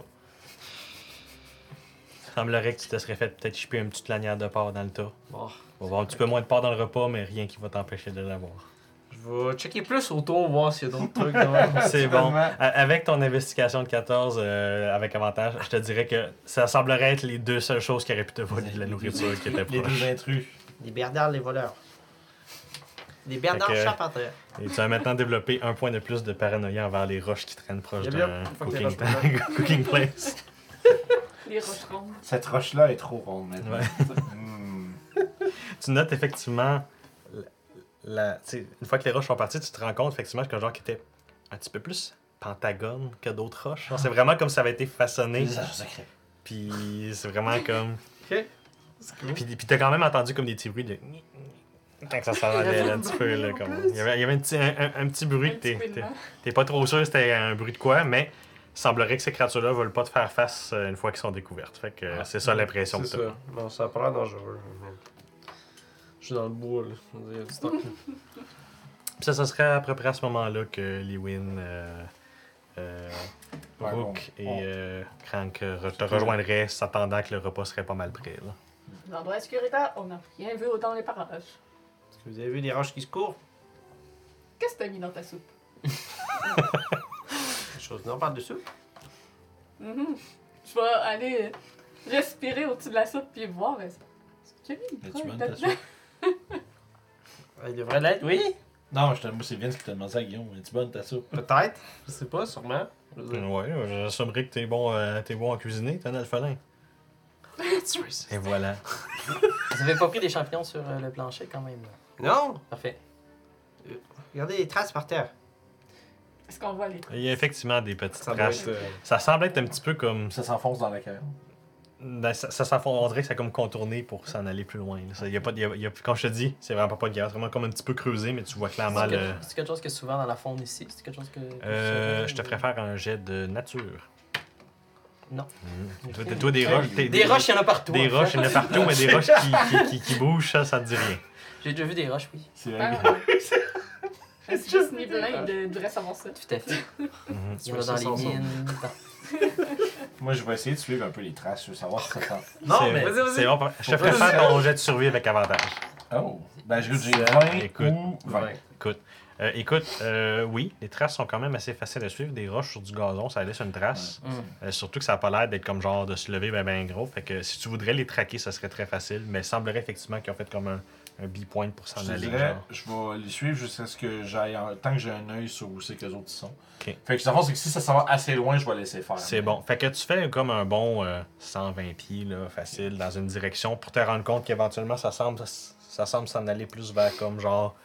Il semblerait que tu te serais fait peut-être chipper une petite lanière de porc dans le tas. Bon. On va avoir un petit peu moins de porc dans le repas, mais rien qui va t'empêcher de l'avoir. Je vais checker plus autour, voir s'il y a d'autres trucs. dans- [laughs] C'est bon. Avec ton investigation de 14 euh, avec avantage, je te dirais que ça semblerait être les deux seules choses qui auraient pu te voler de la nourriture qui était Les proche. deux intrus. Les Bernards, les voleurs. Les Bernards Fait que-. Et tu as maintenant développé un point de plus de paranoïa envers les roches qui traînent proche d'un cooking, [laughs] cooking place. [laughs] Les roches rondes. Cette roche-là est trop ronde maintenant. Ouais. [laughs] Hmm. Tu notes effectivement, la, une fois que les roches sont parties, tu te rends compte effectivement que genre qui était un petit peu plus pentagone que d'autres roches. C'est vraiment comme ça avait été façonné. Puis c'est vraiment comme. Ok. Cool. Puis, puis t'as quand même entendu comme des petits bruits de. Quand ça s'en allait un petit peu. Là, comme... il, y avait, il y avait un petit, un, un- un petit bruit que t'es, pas trop sûr c'était un bruit de quoi, mais il semblerait que ces créatures-là veulent pas te faire face euh, une fois qu'elles sont découvertes. Fait que Ah. c'est ça l'impression que ça. Non, ça a l'air dangereux. Je suis dans le bois, là. On dirait, il y a du temps. [laughs] Puis ça, ça serait à peu près à ce moment-là que Lewin, euh, euh, Ouais, Rook bon. et euh, Crank re- te rejoindraient, s'attendant que le repas serait pas mal prêt. Là. L'endroit sécuritaire, on n'a rien vu dans les parages. Vous avez vu des roches qui se courent Qu'est-ce que t'as mis dans ta soupe? [laughs] Des choses. Non, on parle de soupe. Mhm. Je vais aller respirer au-dessus de la soupe puis voir. Y a mis une bonne, ta soupe? [laughs] Il devrait l'être, oui. Non, je te- moi, c'est Vince qui t'a demandé ça à Guillaume. Es-tu bonne ta soupe? Peut-être. Je sais pas, sûrement. Je veux dire. Ouais, j'assumerais que t'es bon, euh, t'es bon en cuisiner, t'es un alphalin. [laughs] Et voilà. Vous avez pas pris des champignons sur euh, le plancher quand même. là? Non? Parfait. Regardez les traces par terre. Est-ce qu'on voit les Il y a effectivement des petites Ça doit traces. être. euh, Ça semble être un petit peu comme. Ça s'enfonce dans la caverne. Ben, ça, ça s'enfonce- on dirait que c'est comme contourné pour s'en aller plus loin. là. Ça, y a pas, de- y a- y a- comme je te dis, c'est vraiment pas de guerre. C'est vraiment comme un petit peu creusé, mais tu vois clairement C'est le. quelque- c'est quelque chose qui est souvent dans la faune ici. C'est quelque chose que. que Euh, je te faire un jet de nature. Non. Mhm. Toi, toi, des roches. t'es- Des roches, il y en a partout. Des en roches, il y en a partout, mais des [laughs] roches qui, qui, qui- qui bougent, ça, ça te dit rien. J'ai déjà vu des roches, oui. C'est Ah, vrai. Est-ce que ce niveau-là, il devrait savoir ça? Tout à fait. [laughs] Mhm. A dans les Ça sent ça. mines. [laughs] Moi, je vais essayer de suivre un peu les traces. Je veux savoir ça sent. [laughs] Non, C'est- mais- vas-y, vas-y. C'est bon. Je te faire ton jet de survie avec avantage. Oh. Ben, je j'ai 20 Écoute. ou 20. Ouais. Euh, écoute, euh, oui, les traces sont quand même assez faciles à suivre. Des roches sur du gazon, ça laisse une trace. Hum. Euh, surtout que ça n'a pas l'air d'être comme genre de se lever ben, ben gros. Fait que si tu voudrais les traquer, ça serait très facile. Mais il semblerait effectivement qu'ils ont fait comme un, un B-point pour s'en aller. dirais, je vais les suivre jusqu'à ce que j'aille. Tant que j'ai un œil sur où c'est que les autres sont. Fait que, c'est que si ça s'en va assez loin, je vais laisser faire. C'est bon. Fait que tu fais comme un bon euh, 120 pieds, là, facile, dans une direction pour te rendre compte qu'éventuellement, ça semble ça semble s'en aller plus vers comme genre.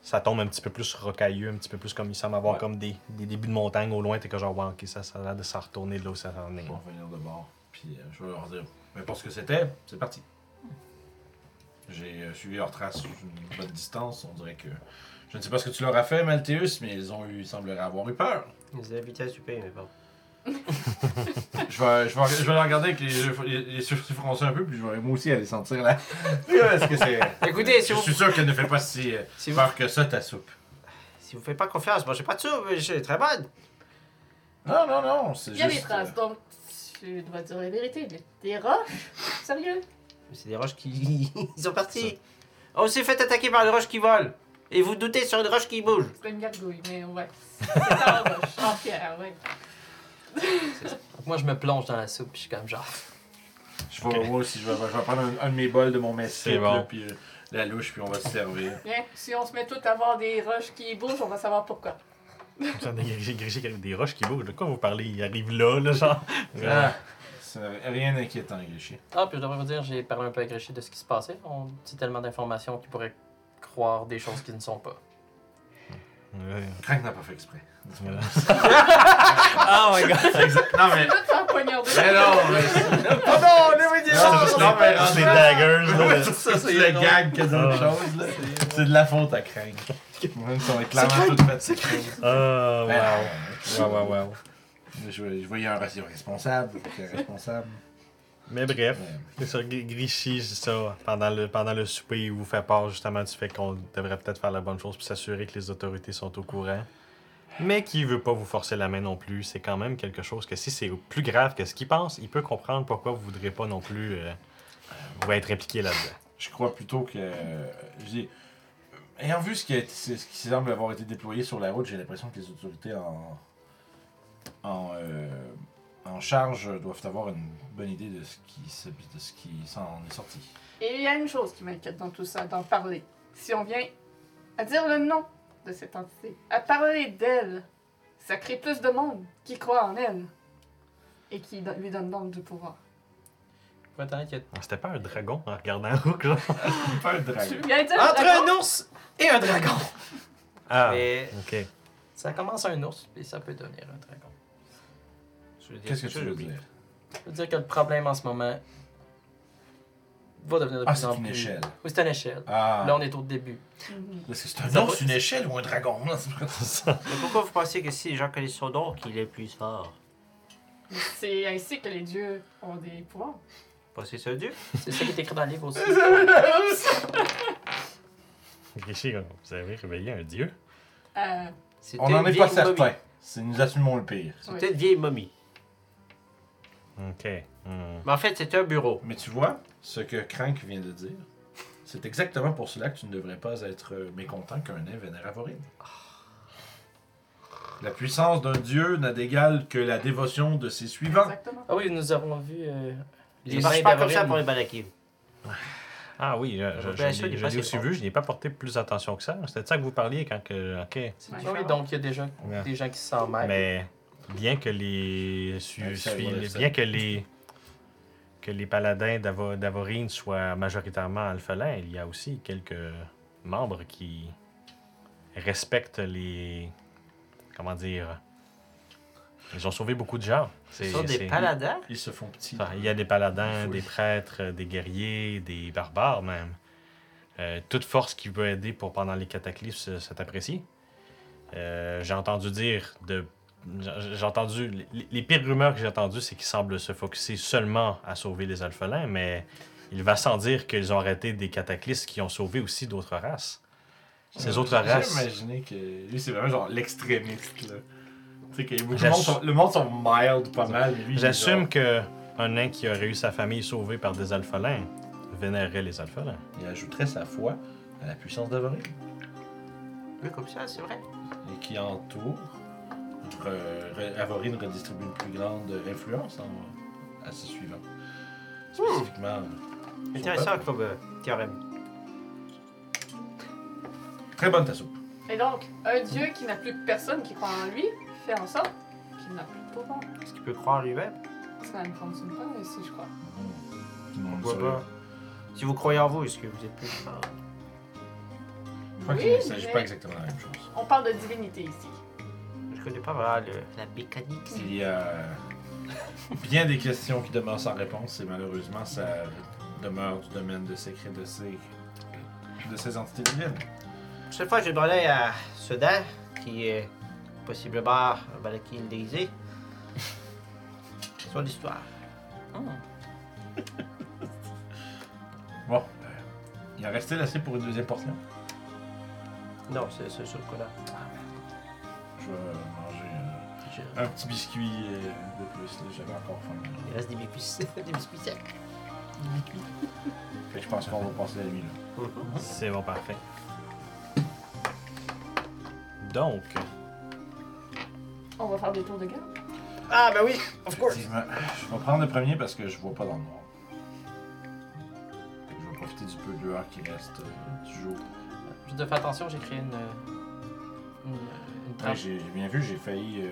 Ça tombe un petit peu plus rocailleux, un petit peu plus comme il semble avoir Ouais. comme des, des débuts de montagne au loin. T'es que genre, ouais, ok, ça, ça a l'air de s'en retourner de là où ça en est. Je vais revenir de bord. Puis euh, je vais leur dire. Peu importe ce que c'était, c'est parti. J'ai euh, suivi leurs traces sur une bonne distance. On dirait que. Je ne sais pas ce que tu leur as fait, Malthéus, mais ils ont eu, ils sembleraient avoir eu peur. Ils habitaient à souper, mais bon. [laughs] Je vais, je vais, je vais les regarder avec les, les, les sourcils froncés un peu, puis je vais moi aussi aller sentir là. [laughs] Est-ce que c'est. Écoutez, si Je vous, suis sûr qu'elle ne fait pas si euh, si vous, peur que ça, ta soupe. si vous faites pas confiance, moi j'ai pas de soupe, mais c'est très bonne. Non, non, non, c'est Il y a juste. des traces, donc tu dois dire la vérité. Des roches? Sérieux? C'est des roches qui. [laughs] Ils sont partis. On s'est fait attaquer par des roches qui volent. Et vous doutez sur une roche qui bouge. C'est une gargouille, mais ouais. [laughs] C'est en roche, en pierre, ouais. Donc moi, je me plonge dans la soupe, puis je suis comme genre. Je vais, moi aussi, je vais, je vais prendre un, un de mes bols de mon messie, C'est bon. puis euh, la louche, puis on va se servir. Bien, [laughs] si on se met tous à voir des roches qui bougent, on va savoir pourquoi. J'en ai grigé, des roches qui bougent. De quoi vous parlez? Il arrive là, là, genre. Ah, rien d'inquiétant, Gréchy. Ah, puis je devrais vous dire, j'ai parlé un peu avec Richie de ce qui se passait. On dit tellement d'informations qu'il pourrait croire des choses qui ne sont pas. Ouais. Crank n'a pas fait exprès. Voilà. [laughs] Oh my god! [laughs] non, mais. Mais non, mais. oh non, never Ah, juste non, mais rendu- daggers. là. Ça, c'est le gag que d'autres choses, là. C'est de la faute à craindre. [laughs] Même si on est clairement tout fait, c'est craindre. Ah, Ben, wow. Wow, wow, wow. Je, je voyais un res- responsable, responsable. Mais bref, c'est ça, Gr- Grichy, c'est ça. Pendant le, pendant le souper, il vous fait part justement du fait qu'on devrait peut-être faire la bonne chose pour s'assurer que les autorités sont au courant. Mais qui veut pas vous forcer la main non plus. C'est quand même quelque chose que si c'est plus grave que ce qu'il pense, il peut comprendre pourquoi vous voudrez pas non plus euh, vous être impliqué là-dedans. Je crois plutôt que. euh, je dis, ayant vu ce qui, ce qui semble avoir été déployé sur la route, j'ai l'impression que les autorités en, en, euh, en charge doivent avoir une bonne idée de ce qui, se- de ce qui s'en est sorti. Et il y a une chose qui m'inquiète dans tout ça, d'en parler. Si on vient à dire le nom de cette entité, à parler d'elle, ça crée plus de monde qui croit en elle et qui don- lui donne donc du pouvoir. Il y a- Ah, C'était pas un dragon en regardant [laughs] Rook, genre. [laughs] Pas un dragon. Tu viens dire Entre dragon? un ours et un dragon. Ah, Mais ok. Ça commence un ours, puis ça peut devenir un dragon. Je veux dire Qu'est-ce que tu veux j'oublie. dire? Je veux dire que le problème en ce moment va devenir de Ah, plus c'est en une plus. échelle. Oui, c'est une échelle. Ah. Là, on est au début. Est-ce que c'est un Ça ours, va- une échelle ou un dragon? là? Mais pourquoi vous pensez que si les gens connaissent son nom, qu'il est plus fort? C'est ainsi que les dieux ont des pouvoirs. Pensez ça Dieu? C'est ça qui est écrit dans le livre aussi. [laughs] Vous avez réveillé un dieu. Euh, On n'en est pas vieille momie. certain. C'est- Nous assumons le pire. C'était une vieille momie. Ok. Hmm. Mais en fait, c'était un bureau. Mais tu vois, ce que Crank vient de dire, c'est exactement pour cela que tu ne devrais pas être mécontent qu'un nain vénère Avorine. La puissance d'un dieu n'a d'égal que la dévotion de ses suivants. exactement. Ah oui, nous avons vu euh, Les pas comme ça pour les balakim. Ah oui, je, l'ai- je aussi vu, je n'y ai pas porté plus attention que ça. C'était de ça que vous parliez quand que. Ok. Ah oui, donc il y a déjà Ouais. des gens qui s'en mêlent. Mais bien que les su- Ouais, ça, suis- ouais, les- ça. bien que les que les paladins d'Avo- d'Avorine soient majoritairement alphelins, il y a aussi quelques membres qui respectent les comment dire ils ont sauvé beaucoup de gens. Ce sont des paladins? Ils se font petits. Enfin, il y a des paladins, des prêtres, des guerriers, des barbares même. Euh, toute force qui peut aider pour pendant les cataclysmes c'est apprécié. Euh, j'ai entendu dire de. J'ai- J'ai entendu. Les, les pires rumeurs que j'ai entendues, c'est qu'ils semblent se focuser seulement à sauver les alphelins, mais il va sans dire qu'ils ont arrêté des cataclysmes qui ont sauvé aussi d'autres races. Ces autres J'ai races. imaginé que lui, c'est vraiment genre l'extrémiste. là. Tu sais, que le, monde sont, le monde sont mild pas mal. J'assume genre- que un nain qui aurait eu sa famille sauvée par des alphelins vénérerait les alphelins. Il ajouterait sa foi à la puissance d'Avorine. Oui, comme ça, c'est vrai. et qui entoure. Re- re- Avorine redistribue une plus grande influence en- à ses suivants. Spécifiquement. son Intéressant comme euh, théorème. Très bonne ta soupe. Et donc, un dieu qui n'a plus personne qui croit en lui fait en sorte qu'il n'a plus de pouvoir. Est-ce qu'il peut croire en lui-même? Ça ne fonctionne pas ici, je crois. Pourquoi pas Si vous croyez en vous, est-ce que vous êtes plus fort Je crois Oui, qu'il ne s'agit mais- pas exactement de la même chose. On parle de divinité ici. Je connais pas vraiment le- la mécanique. Il y a bien des questions qui demeurent sans réponse et malheureusement ça demeure du domaine de secret de ces, de ces entités divines. Cette fois, j'ai demandé à Sedan, qui est possiblement un Malakin déguisé, son histoire. [laughs] Bon, euh, il en restait assez pour une deuxième portion. Non, c'est c'est sûr qu'on a. Vais manger euh, un petit biscuit euh, de plus. là. J'avais encore faim. Il reste des biscuits, [laughs] des biscuits secs. Fait que je pense qu'on va passer la nuit là. C'est bon, parfait. Donc, On va faire des tours de garde. Ah, ben oui, of course. Effectivement. Je vais prendre le premier parce que je vois pas dans le noir. Fait que Je vais profiter du peu de l'heure qui reste euh, du jour. Juste de faire attention, j'ai créé une, une, j'ai j'ai bien vu, j'ai failli. euh,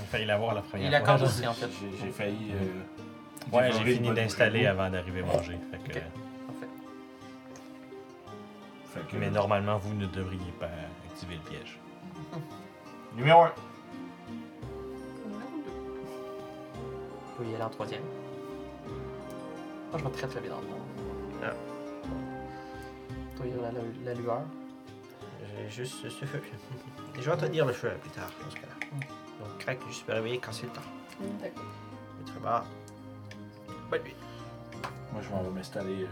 il fallait l'avoir la première Il fois. corde aussi, en fait. J'ai j'ai failli. euh, Ouais, j'ai fini d'installer avant d'arriver manger. Fait que- Ok. Parfait. Fait que, Mais normalement, vous ne devriez pas activer le piège. [laughs] Numéro 1. Vous pouvez y aller en troisième. Moi, je vais très très bien dans le monde. Ah. Toi, il y a la, la- la lueur. J'ai juste ce feu. [laughs] Et je vais te dire le feu plus tard, dans ce cas-là. Donc, crac, je peux réveiller quand c'est le temps. D'accord. Mais très bas. Bonne nuit. Moi, je m'en vais m'installer. euh,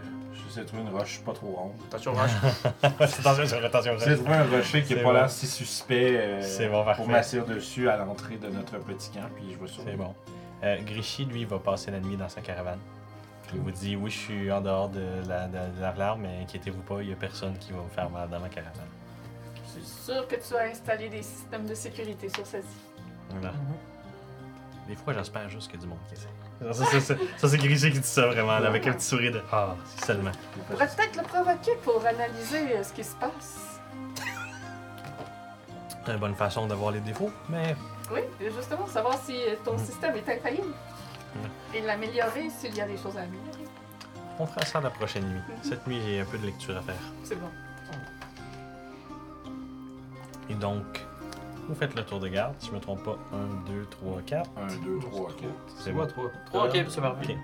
J'essaie de trouver une roche pas trop ronde. Attention, Roche. [laughs] attention, attention. J'essaie de trouver un rocher qui C'est est pas bon. là si suspect euh, C'est bon, parfait. pour m'asseoir dessus à l'entrée de notre petit camp, puis je vais sur. C'est bon. Euh, Grishy, lui, va passer la nuit dans sa caravane. Il vous dit Oui, je suis en dehors de la, de, de la larme, mais inquiétez-vous pas, il n'y a personne qui va vous faire mal dans ma caravane. Je suis sûr que tu as installé des systèmes de sécurité sur celle-ci. Voilà. Des fois, j'espère juste qu'il y a du monde qui essaie. Ça, ça, ça, ça, c'est Grishy qui dit ça vraiment, là, avec un petit sourire de Ah, si seulement. On pourrait peut-être le provoquer pour analyser euh, ce qui se passe. Une bonne façon d'avoir les défauts, mais Oui, justement, savoir si euh, ton Mhm. système est infaillible. Et l'améliorer s'il y a des choses à améliorer. on fera ça la prochaine nuit. Cette nuit, j'ai un peu de lecture à faire. C'est bon. Et donc, vous faites le tour de garde, si je me trompe pas. 1, 2, 3, 4. 1, 2, 3, 4. C'est moi, bon. toi. Trois, ok, c'est parfait.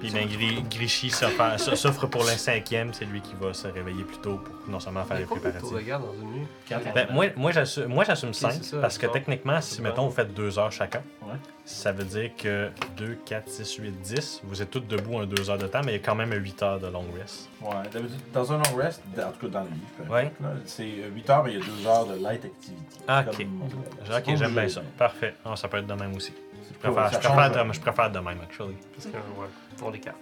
Puis ben, Gri- Grishy s'offre s'offre pour le cinquième, c'est lui qui va se réveiller plus tôt pour non seulement faire les préparatifs. de garde dans une nuit? Ben, moi, moi, j'assume, moi, j'assume 5 c'est ça, parce que techniquement, si mettons vous faites 2 heures chacun, Ouais. ça veut dire que 2, 4, 6, 8, 10, vous êtes tous debout un 2 heures de temps, mais il y a quand même 8 heures de long rest. Ouais, dans un long rest, en tout cas dans le livre, Ouais. c'est 8 heures, mais il y a 2 heures de light activity. Ah, Comme- ok. j'aime bien ça. Parfait. Ah, ça peut être de même aussi. Je préfère, je de, je préfère de même, actually. Parce que, ouais, on les quatre.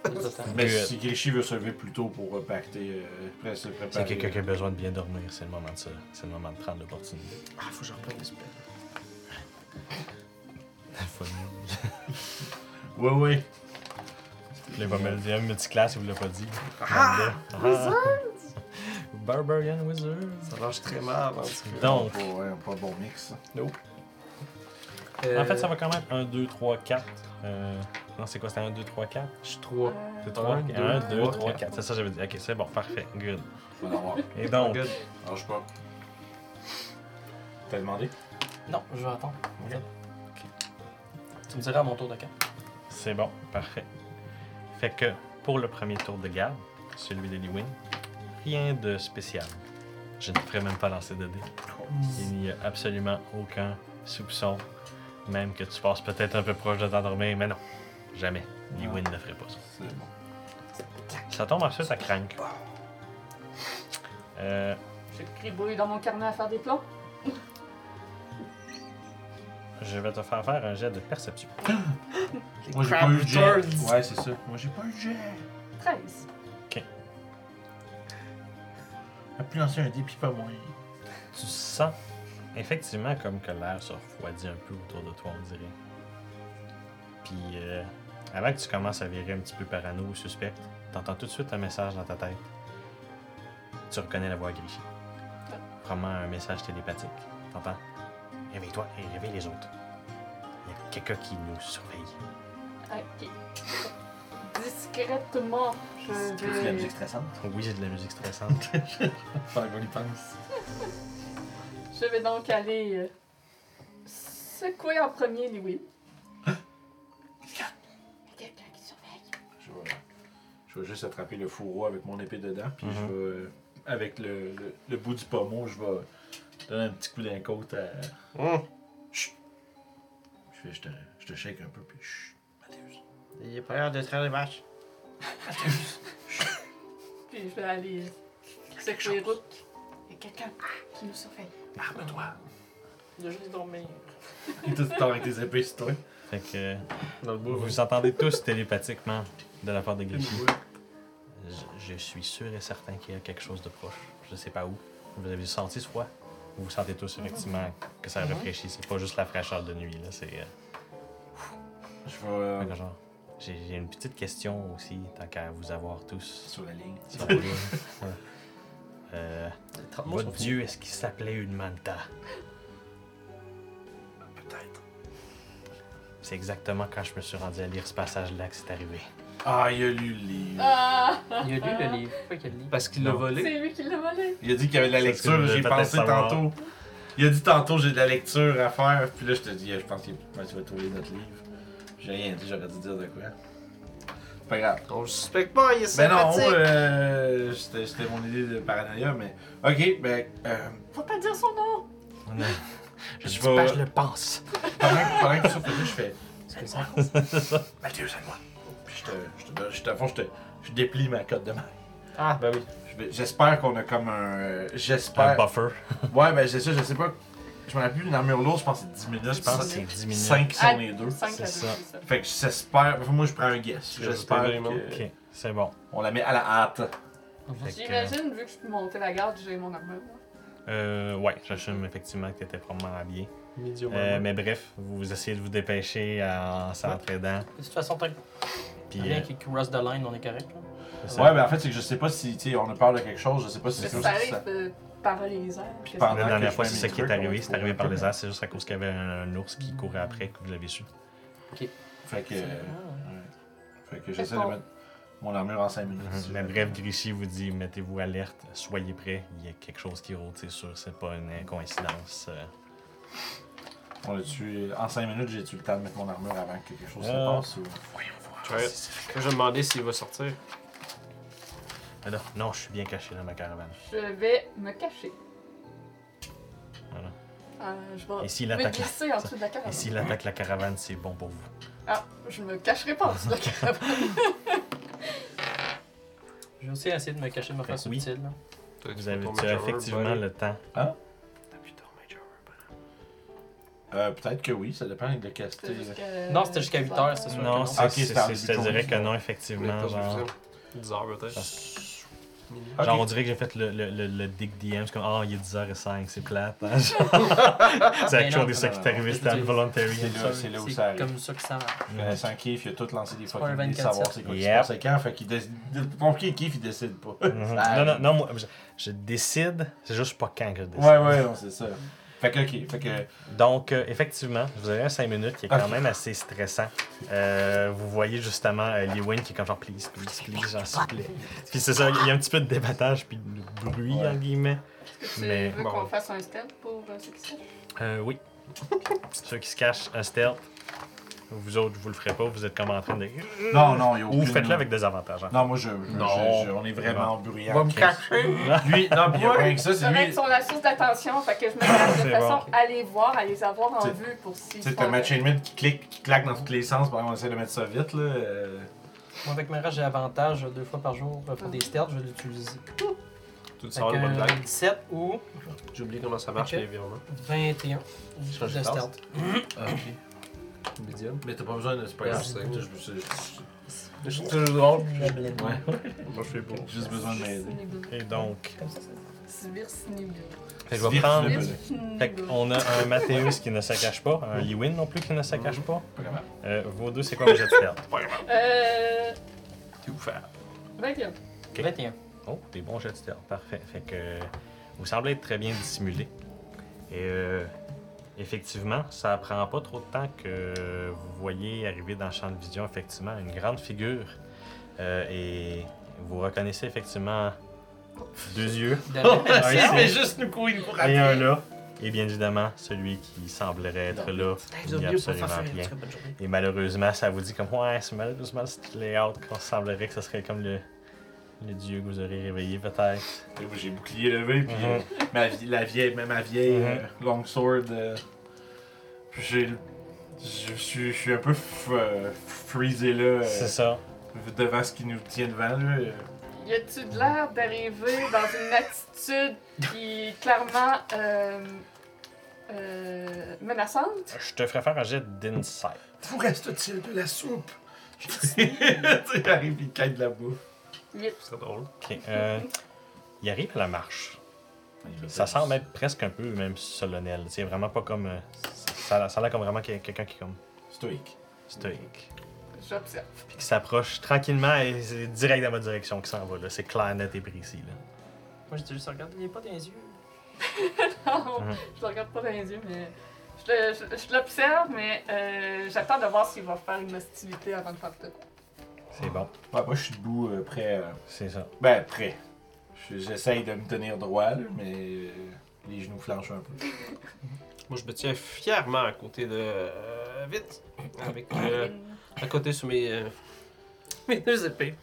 Mais si Grishy veut se lever plus tôt pour euh, pacter, euh, après se préparer. C'est quelqu'un qui a besoin de bien dormir, c'est le moment de ça. C'est le moment de prendre l'opportunité. Ah, faut que je reprenne l'espèce. Ouais, ouais. Il va me le dire, multiclasse, il vous l'a pas dit. Ah! Barbarian Wizard. Ça marche très mal. en tout cas. Donc, Pas, ouais, pas bon mix. En fait, ça va quand même 1, 2, 3, 4. Euh, non, c'est quoi C'était 1, 2, 3, 4 Je suis trois. C'est 3 1, 2, 3, 3, 4. C'est ça, j'avais dit. Ok, c'est bon, parfait. Good. Je l'avoir. Et donc, Good. Lâche pas. T'as demandé? Non, je vais attendre. Ok. Tu me diras à mon tour de camp. c'est bon, parfait. Fait que pour le premier tour de garde, celui d'Eliwin, rien de spécial. Je ne ferai même pas lancer de dés. Il n'y a absolument aucun soupçon, même que tu passes peut-être un peu proche de t'endormir, mais non, jamais. Eliwin ne ferait pas ça. C'est bon. Ça tombe ensuite à Crank. Euh, J'ai gribouillé dans mon carnet à faire des plans. je vais te faire faire un jet de perception. [gasps] Moi, j'ai pas eu de jet. Ouais, c'est ça. Moi, j'ai pas eu de jet. 13. Plus lancer un dé, puis pas moins. Tu sens effectivement comme que l'air se refroidit un peu autour de toi, on dirait. Puis, euh, avant que tu commences à virer un petit peu parano ou suspect, t'entends tout de suite un message dans ta tête. Tu reconnais la voix Grishy. Probablement un message télépathique. T'entends? Réveille-toi et réveille les autres. Il y a quelqu'un qui nous surveille. Ok. Discrètement, je C'est de la musique stressante. Oui, j'ai de la musique stressante. Pas qu'on y pense. Je vais donc aller euh, secouer en premier les Will. Il y a quelqu'un qui surveille. Je vais, je vais juste attraper le fourreau avec mon épée dedans, puis je Mhm. vais, euh, avec le, le, le bout du pommeau, je vais donner un petit coup d'un côte à. Hum. Chut. Je, fais, je, te, je te shake un peu, puis chut. Mathéus. Il est pas l'air de traire les vaches. Puis je vais aller secouer Rook. Il y a quelqu'un qui nous surveille. Arme-toi. De juste dormir. Et tout le temps avec tes épées sur toi. fait que Dans le bois. vous entendez tous télépathiquement de la part de Grishy. Je, je suis sûr et certain qu'il y a quelque chose de proche. Je sais pas où. Vous avez senti ce froid? Vous vous sentez tous effectivement que ça rafraîchit. C'est pas juste la fraîcheur de nuit, là. C'est. euh, Je vais euh, fait que genre, J'ai j'ai une petite question aussi, tant qu'à vous avoir tous sur la ligne. sur la ligne. [laughs] Euh, Les 30 mots votre sont dieu, est-ce qu'il s'appelait une manta? Peut-être. C'est exactement quand je me suis rendu à lire ce passage-là que c'est arrivé. Ah, il a lu le livre. Ah! Il a lu le livre. Pourquoi a? Parce qu'il l'a volé. C'est lui qui l'a volé. Il a dit qu'il y avait de la que lecture, j'ai voulais pensé savoir. tantôt. Il a dit tantôt j'ai de la lecture à faire, puis là je te dis, je pense ouais, tu vas trouver notre livre. J'ai rien dit, j'aurais dû dire de quoi. Pas grave. On le suspecte pas, il est Ben non, sympathique. euh, c'était c'était mon idée de paranoïa, mais. Ok, ben. Euh, Faut pas dire son nom! Non. je Je, vais. je le pense. Pendant, pendant que tu souffles, je fais. Est-ce que ça [laughs] Mathieu, c'est moi. Puis je te. Je te. Je te, fond, je te. Je déplie ma cote de main. Ah, ben oui. Je vais- J'espère qu'on a comme un. euh, Un J'espère. buffer. Ouais, ben c'est ça, je sais pas. Je m'en rappelle plus, une armure lourde, je pense que c'est 10 minutes. Je pense que c'est 10 minutes. 5 si Ah, est deux. 5 c'est ça. ça. Fait que j'espère. enfin, Moi, je prends un guess. Je J'espère que. Ok, c'est bon. On la met à la hâte. J'imagine, vu que je peux monter la garde, j'ai mon armure. euh, ouais, j'assume effectivement que t'étais probablement habillé. Medium. Euh, mais bref, vous essayez de vous dépêcher en s'entraidant. De toute façon, tant Puis, bien euh, qu'il cross the line, on est correct. là. Ouais, ben en fait, c'est que je sais pas si, tu sais, on a peur de quelque chose, je sais pas si Mais c'est ça arrive par les airs. pendant- que- La que dernière fois, c'est ça qui est arrivé. C'est arrivé par les airs. C'est juste à cause qu'il y avait un, ours qui courait après que vous l'avez su. Fait que. euh, ouais. Fait que j'essaie de mettre mon armure en 5 minutes. Mais bref, Grishy vous dit mettez-vous alerte, soyez prêts. Il y a quelque chose qui rôde, c'est sûr. C'est pas une coïncidence. euh. On a tué. En 5 minutes, j'ai eu le temps de mettre mon armure avant que quelque chose se Euh. passe. Je vais, je vais demander s'il va sortir. Ah non, non, je suis bien caché dans ma caravane. Je vais me cacher. Voilà. Euh, je vais Et s'il me attaque, glisser en dessous de la et caravane. s'il attaque la caravane, c'est bon pour vous. Ah, je me cacherai pas en dessous de la caravane. [laughs] Je vais aussi essayer de me cacher de me faire Oui. subtil. Là. Toi, Vous fais avez ton tu as Major effectivement le temps. T'as ton Major Urban. Euh, Peut-être que oui, ça dépend de caster. C'est jusqu'à- Non, c'était jusqu'à 8 heures, c'est sûr. Non, non. c'est Ok, c'est- que non, effectivement. pas Genre, suffisant. 10 heures peut-être. Ok. genre, on dirait que j'ai fait le, le, le, le dick DM. C'est comme, ah, il est 10h05, c'est plate. hein, genre. [laughs] c'est est arrivé, non. c'était involuntary. C'est là, c'est là où ça arrive. comme ça que ça marche. Euh, Sans Keith, il a tout lancé des idées de 24/7. savoir c'est quoi qui se passe avec quand. Fait qu'il décide. Compliqué, Keith, il décide pas. Mhm. Ça Non, non, arrive. non, moi, je, je décide, c'est juste pas quand que je décide. Ouais, ouais, non, c'est ça. Fait que, ok. Fait que. Donc, euh, effectivement, vous avez un 5 minutes qui est quand Ok. même assez stressant. Euh, vous voyez justement euh, Lewin qui est comme genre, please, please, please, j'en supplie. puis c'est ça, il y a un petit peu de débattage puis de bruit, Ouais. en guillemets. Est-ce que tu Mais veux bon. qu'on fasse un stealth pour euh, ceux qui se cachent? Euh, oui. [laughs] Ceux qui se cachent, un stealth. Vous autres, vous le ferez pas, vous êtes comme en train de. Non, non, il y a Ou aucune- faites-le avec des avantages. hein. Non, moi, je. je- Non. je- je- on est vraiment bruyant. Va me Chris. cacher. Lui, non, pis il y a rien que ça, C'est c'est vrai lui. sont la source d'attention, fait que je me [laughs] cache de C'est façon bon. à les voir, à les avoir en vue pour si. Tu sais, t'as ma chainmail qui clique, qui claque dans tous les sens pendant qu'on essaie de mettre ça vite, là. euh, Moi, avec ma rage, j'ai avantage deux fois par jour euh, pour des stealths, je vais l'utiliser. Tu te Fait sors le bonne que blague. 17 ou J'ai oublié comment ça marche Ok. l'environnement. 21 Change de de classe. stealth. Ah, ok. Medium. Mais t'as pas besoin de. C'est pas Ouais, grave. je suis toujours drôle. Ouais. [laughs] Moi, je fais beau. J'ai juste besoin de m'aider. Et donc, fait que je vais prendre. Fait qu'on a un Mathéus qui ne se cache pas, un Lewin non plus qui ne se cache pas. Pas grave. Euh, vos deux, c'est quoi vos jets de stealth? Euh. Tout faire. 21. Ok. 21. Oh, des bons jets de stealth, parfait. Fait que vous semblez être très bien dissimulé. Et euh, effectivement, ça prend pas trop de temps que vous voyez arriver dans le champ de vision, effectivement, une grande figure. Euh, et vous reconnaissez effectivement deux yeux Ah, [laughs] fait juste nous courir, nous courir et un là. Et bien évidemment, celui qui semblerait être là, il n'y a absolument rien. Et malheureusement, ça vous dit comme ouais, c'est malheureusement ce layout qu'on semblerait que ce serait comme le, le dieu que vous aurez réveillé peut-être. J'ai bouclier levé, puis Mhm. euh, ma, vie- la vieille, ma, ma vieille Mhm. euh, longsword. euh, j'ai. Je suis, je suis un peu f- euh, freezé là, euh, C'est ça. devant ce qui nous tient devant. Là. euh. Y a-tu de l'air d'arriver dans une attitude qui est clairement euh, euh, menaçante? Je te ferai faire un jet d'insight. Vous reste-t-il de la soupe? [laughs] tu sais, il arrive, il caille de la bouffe. 8. C'est drôle. Euh, il arrive à la marche. Ça semble être presque un peu même solennel. C'est vraiment pas comme. euh, ça, ça a l'air comme vraiment qu'il y a quelqu'un qui est comme Stoïque. stoïque. J'observe. Puis qui s'approche tranquillement et c'est direct dans votre direction qui s'en va. là. C'est clair, net et précis. Là. Moi, je dis juste, regarde, il est pas dans les yeux. [laughs] Non, Mhm. je le regarde pas dans les yeux, mais je, le- je- je l'observe, mais euh, j'attends de voir s'il va faire une hostilité avant de faire de quoi. C'est bon. Ouais, moi, je suis debout, euh, prêt. euh, C'est ça. Ben, prêt. Je- J'essaye de me tenir droit, là, mais euh, les genoux flanchent un peu. [laughs] Moi, je me tiens fièrement à côté de. euh, vite. Avec. euh, à côté sur mes. euh, [laughs] Mes deux épées.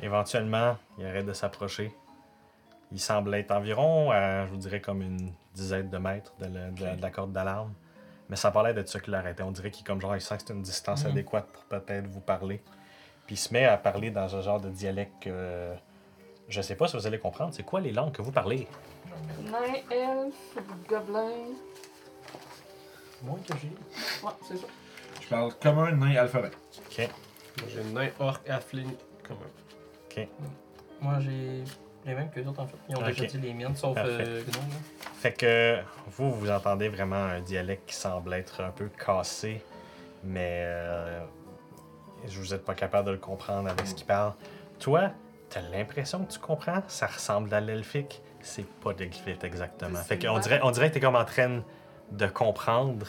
Éventuellement, il arrête de s'approcher. Il semble être environ, à, je vous dirais, comme une dizaine de mètres de la, de la- de la corde d'alarme. Mais ça parlait de ça qu'il arrêtait. On dirait qu'il comme genre, il sent que c'est une distance Mhm. adéquate pour peut-être vous parler. Puis il se met à parler dans un genre de dialecte que je sais pas si vous allez comprendre. C'est quoi les langues que vous parlez? Nain, elfe, gobelin. Moins que j'ai? Ouais, c'est ça. Je parle comme un nain alphabet. Ok. Moi, j'ai nain, orc, halfling, commun. Moi, j'ai les mêmes que les autres, en fait. Ils ont déjà dit les miennes, sauf euh, Gnome. Fait que vous, vous entendez vraiment un dialecte qui semble être un peu cassé, mais euh, je vous êtes pas capable de le comprendre avec ce qu'il parle. Toi, t'as l'impression que tu comprends, ça ressemble à l'elfique, c'est pas de l'elfique exactement. Fait qu'on dirait, on dirait que t'es comme en train de comprendre,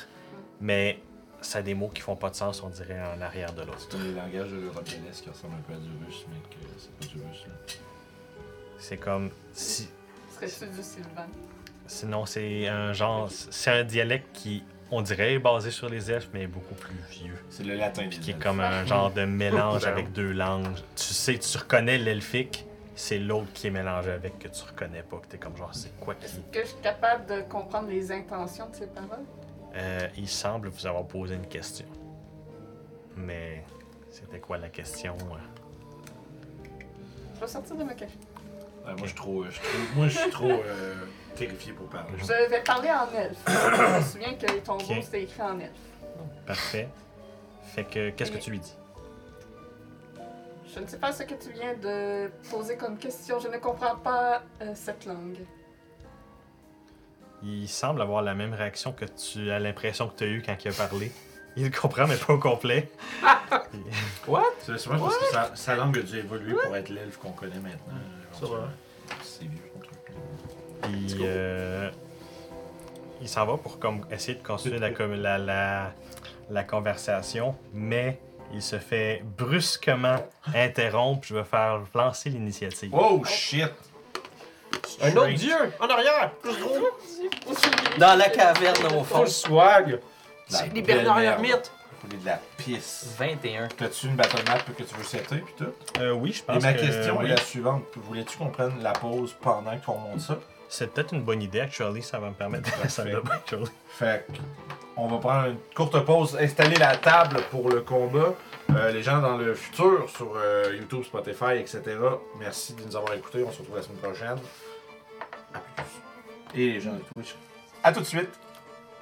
mais ça a des mots qui font pas de sens, on dirait, en arrière de l'autre. C'est un langage de l'européennesse qui ressemble un peu à du russe, mais que c'est pas du russe. Là? C'est comme si Serais-tu du Sylvain? Sinon, c'est un genre. C'est un dialecte qui, on dirait, est basé sur les elfes, mais beaucoup plus vieux. C'est le latin Puis qui est comme un genre de mélange avec deux langues. Tu sais, tu reconnais l'elfique, c'est l'autre qui est mélangé avec que tu reconnais pas, que t'es comme genre, c'est quoi qui. Est-ce que je suis capable de comprendre les intentions de ces paroles? Euh, il semble vous avoir posé une question. Mais c'était quoi la question? euh? Je vais sortir de ma cachette. Ouais, moi, je suis trop, je suis trop- moi, je suis trop euh, terrifié pour parler. Je vais parler en elfe. [coughs] je me souviens que les tombeaux, Ok. c'était écrit en elfe. Parfait. Fait que, qu'est-ce que tu lui dis? Je ne sais pas ce que tu viens de poser comme question. Je ne comprends pas euh, cette langue. Il semble avoir la même réaction que tu as l'impression que tu as eu quand il a parlé. Il le comprend, mais pas au complet. [laughs] [laughs] C'est sûrement parce que sa, sa langue a dû évoluer pour être l'elfe qu'on connaît maintenant. Ça va. C'est vieux, son truc. Puis euh, il s'en va pour comme essayer de continuer la, [laughs] com- la, la, la conversation, mais il se fait brusquement [gasps] interrompre. Je vais faire lancer l'initiative. Oh shit! Un autre dieu! En arrière! Plus gros! Dans la caverne au fond. Full swag! C'est les Bernard. Hermite! Faut de la pisse. 21. T'as-tu une battle map que tu veux setter pis tout? Euh, oui, je Et pense ma que question oui. est la suivante. Voulais-tu qu'on prenne la pause pendant qu'on monte ça? c'est peut-être une bonne idée, actually. Ça va me permettre de faire ça actually. Fait que, on va prendre une courte pause, installer la table pour le combat. Euh, les gens dans le futur sur euh, YouTube, Spotify, etc. Merci de nous avoir écoutés. On se retrouve la semaine prochaine. À plus. Et les gens de Twitch. À tout de suite.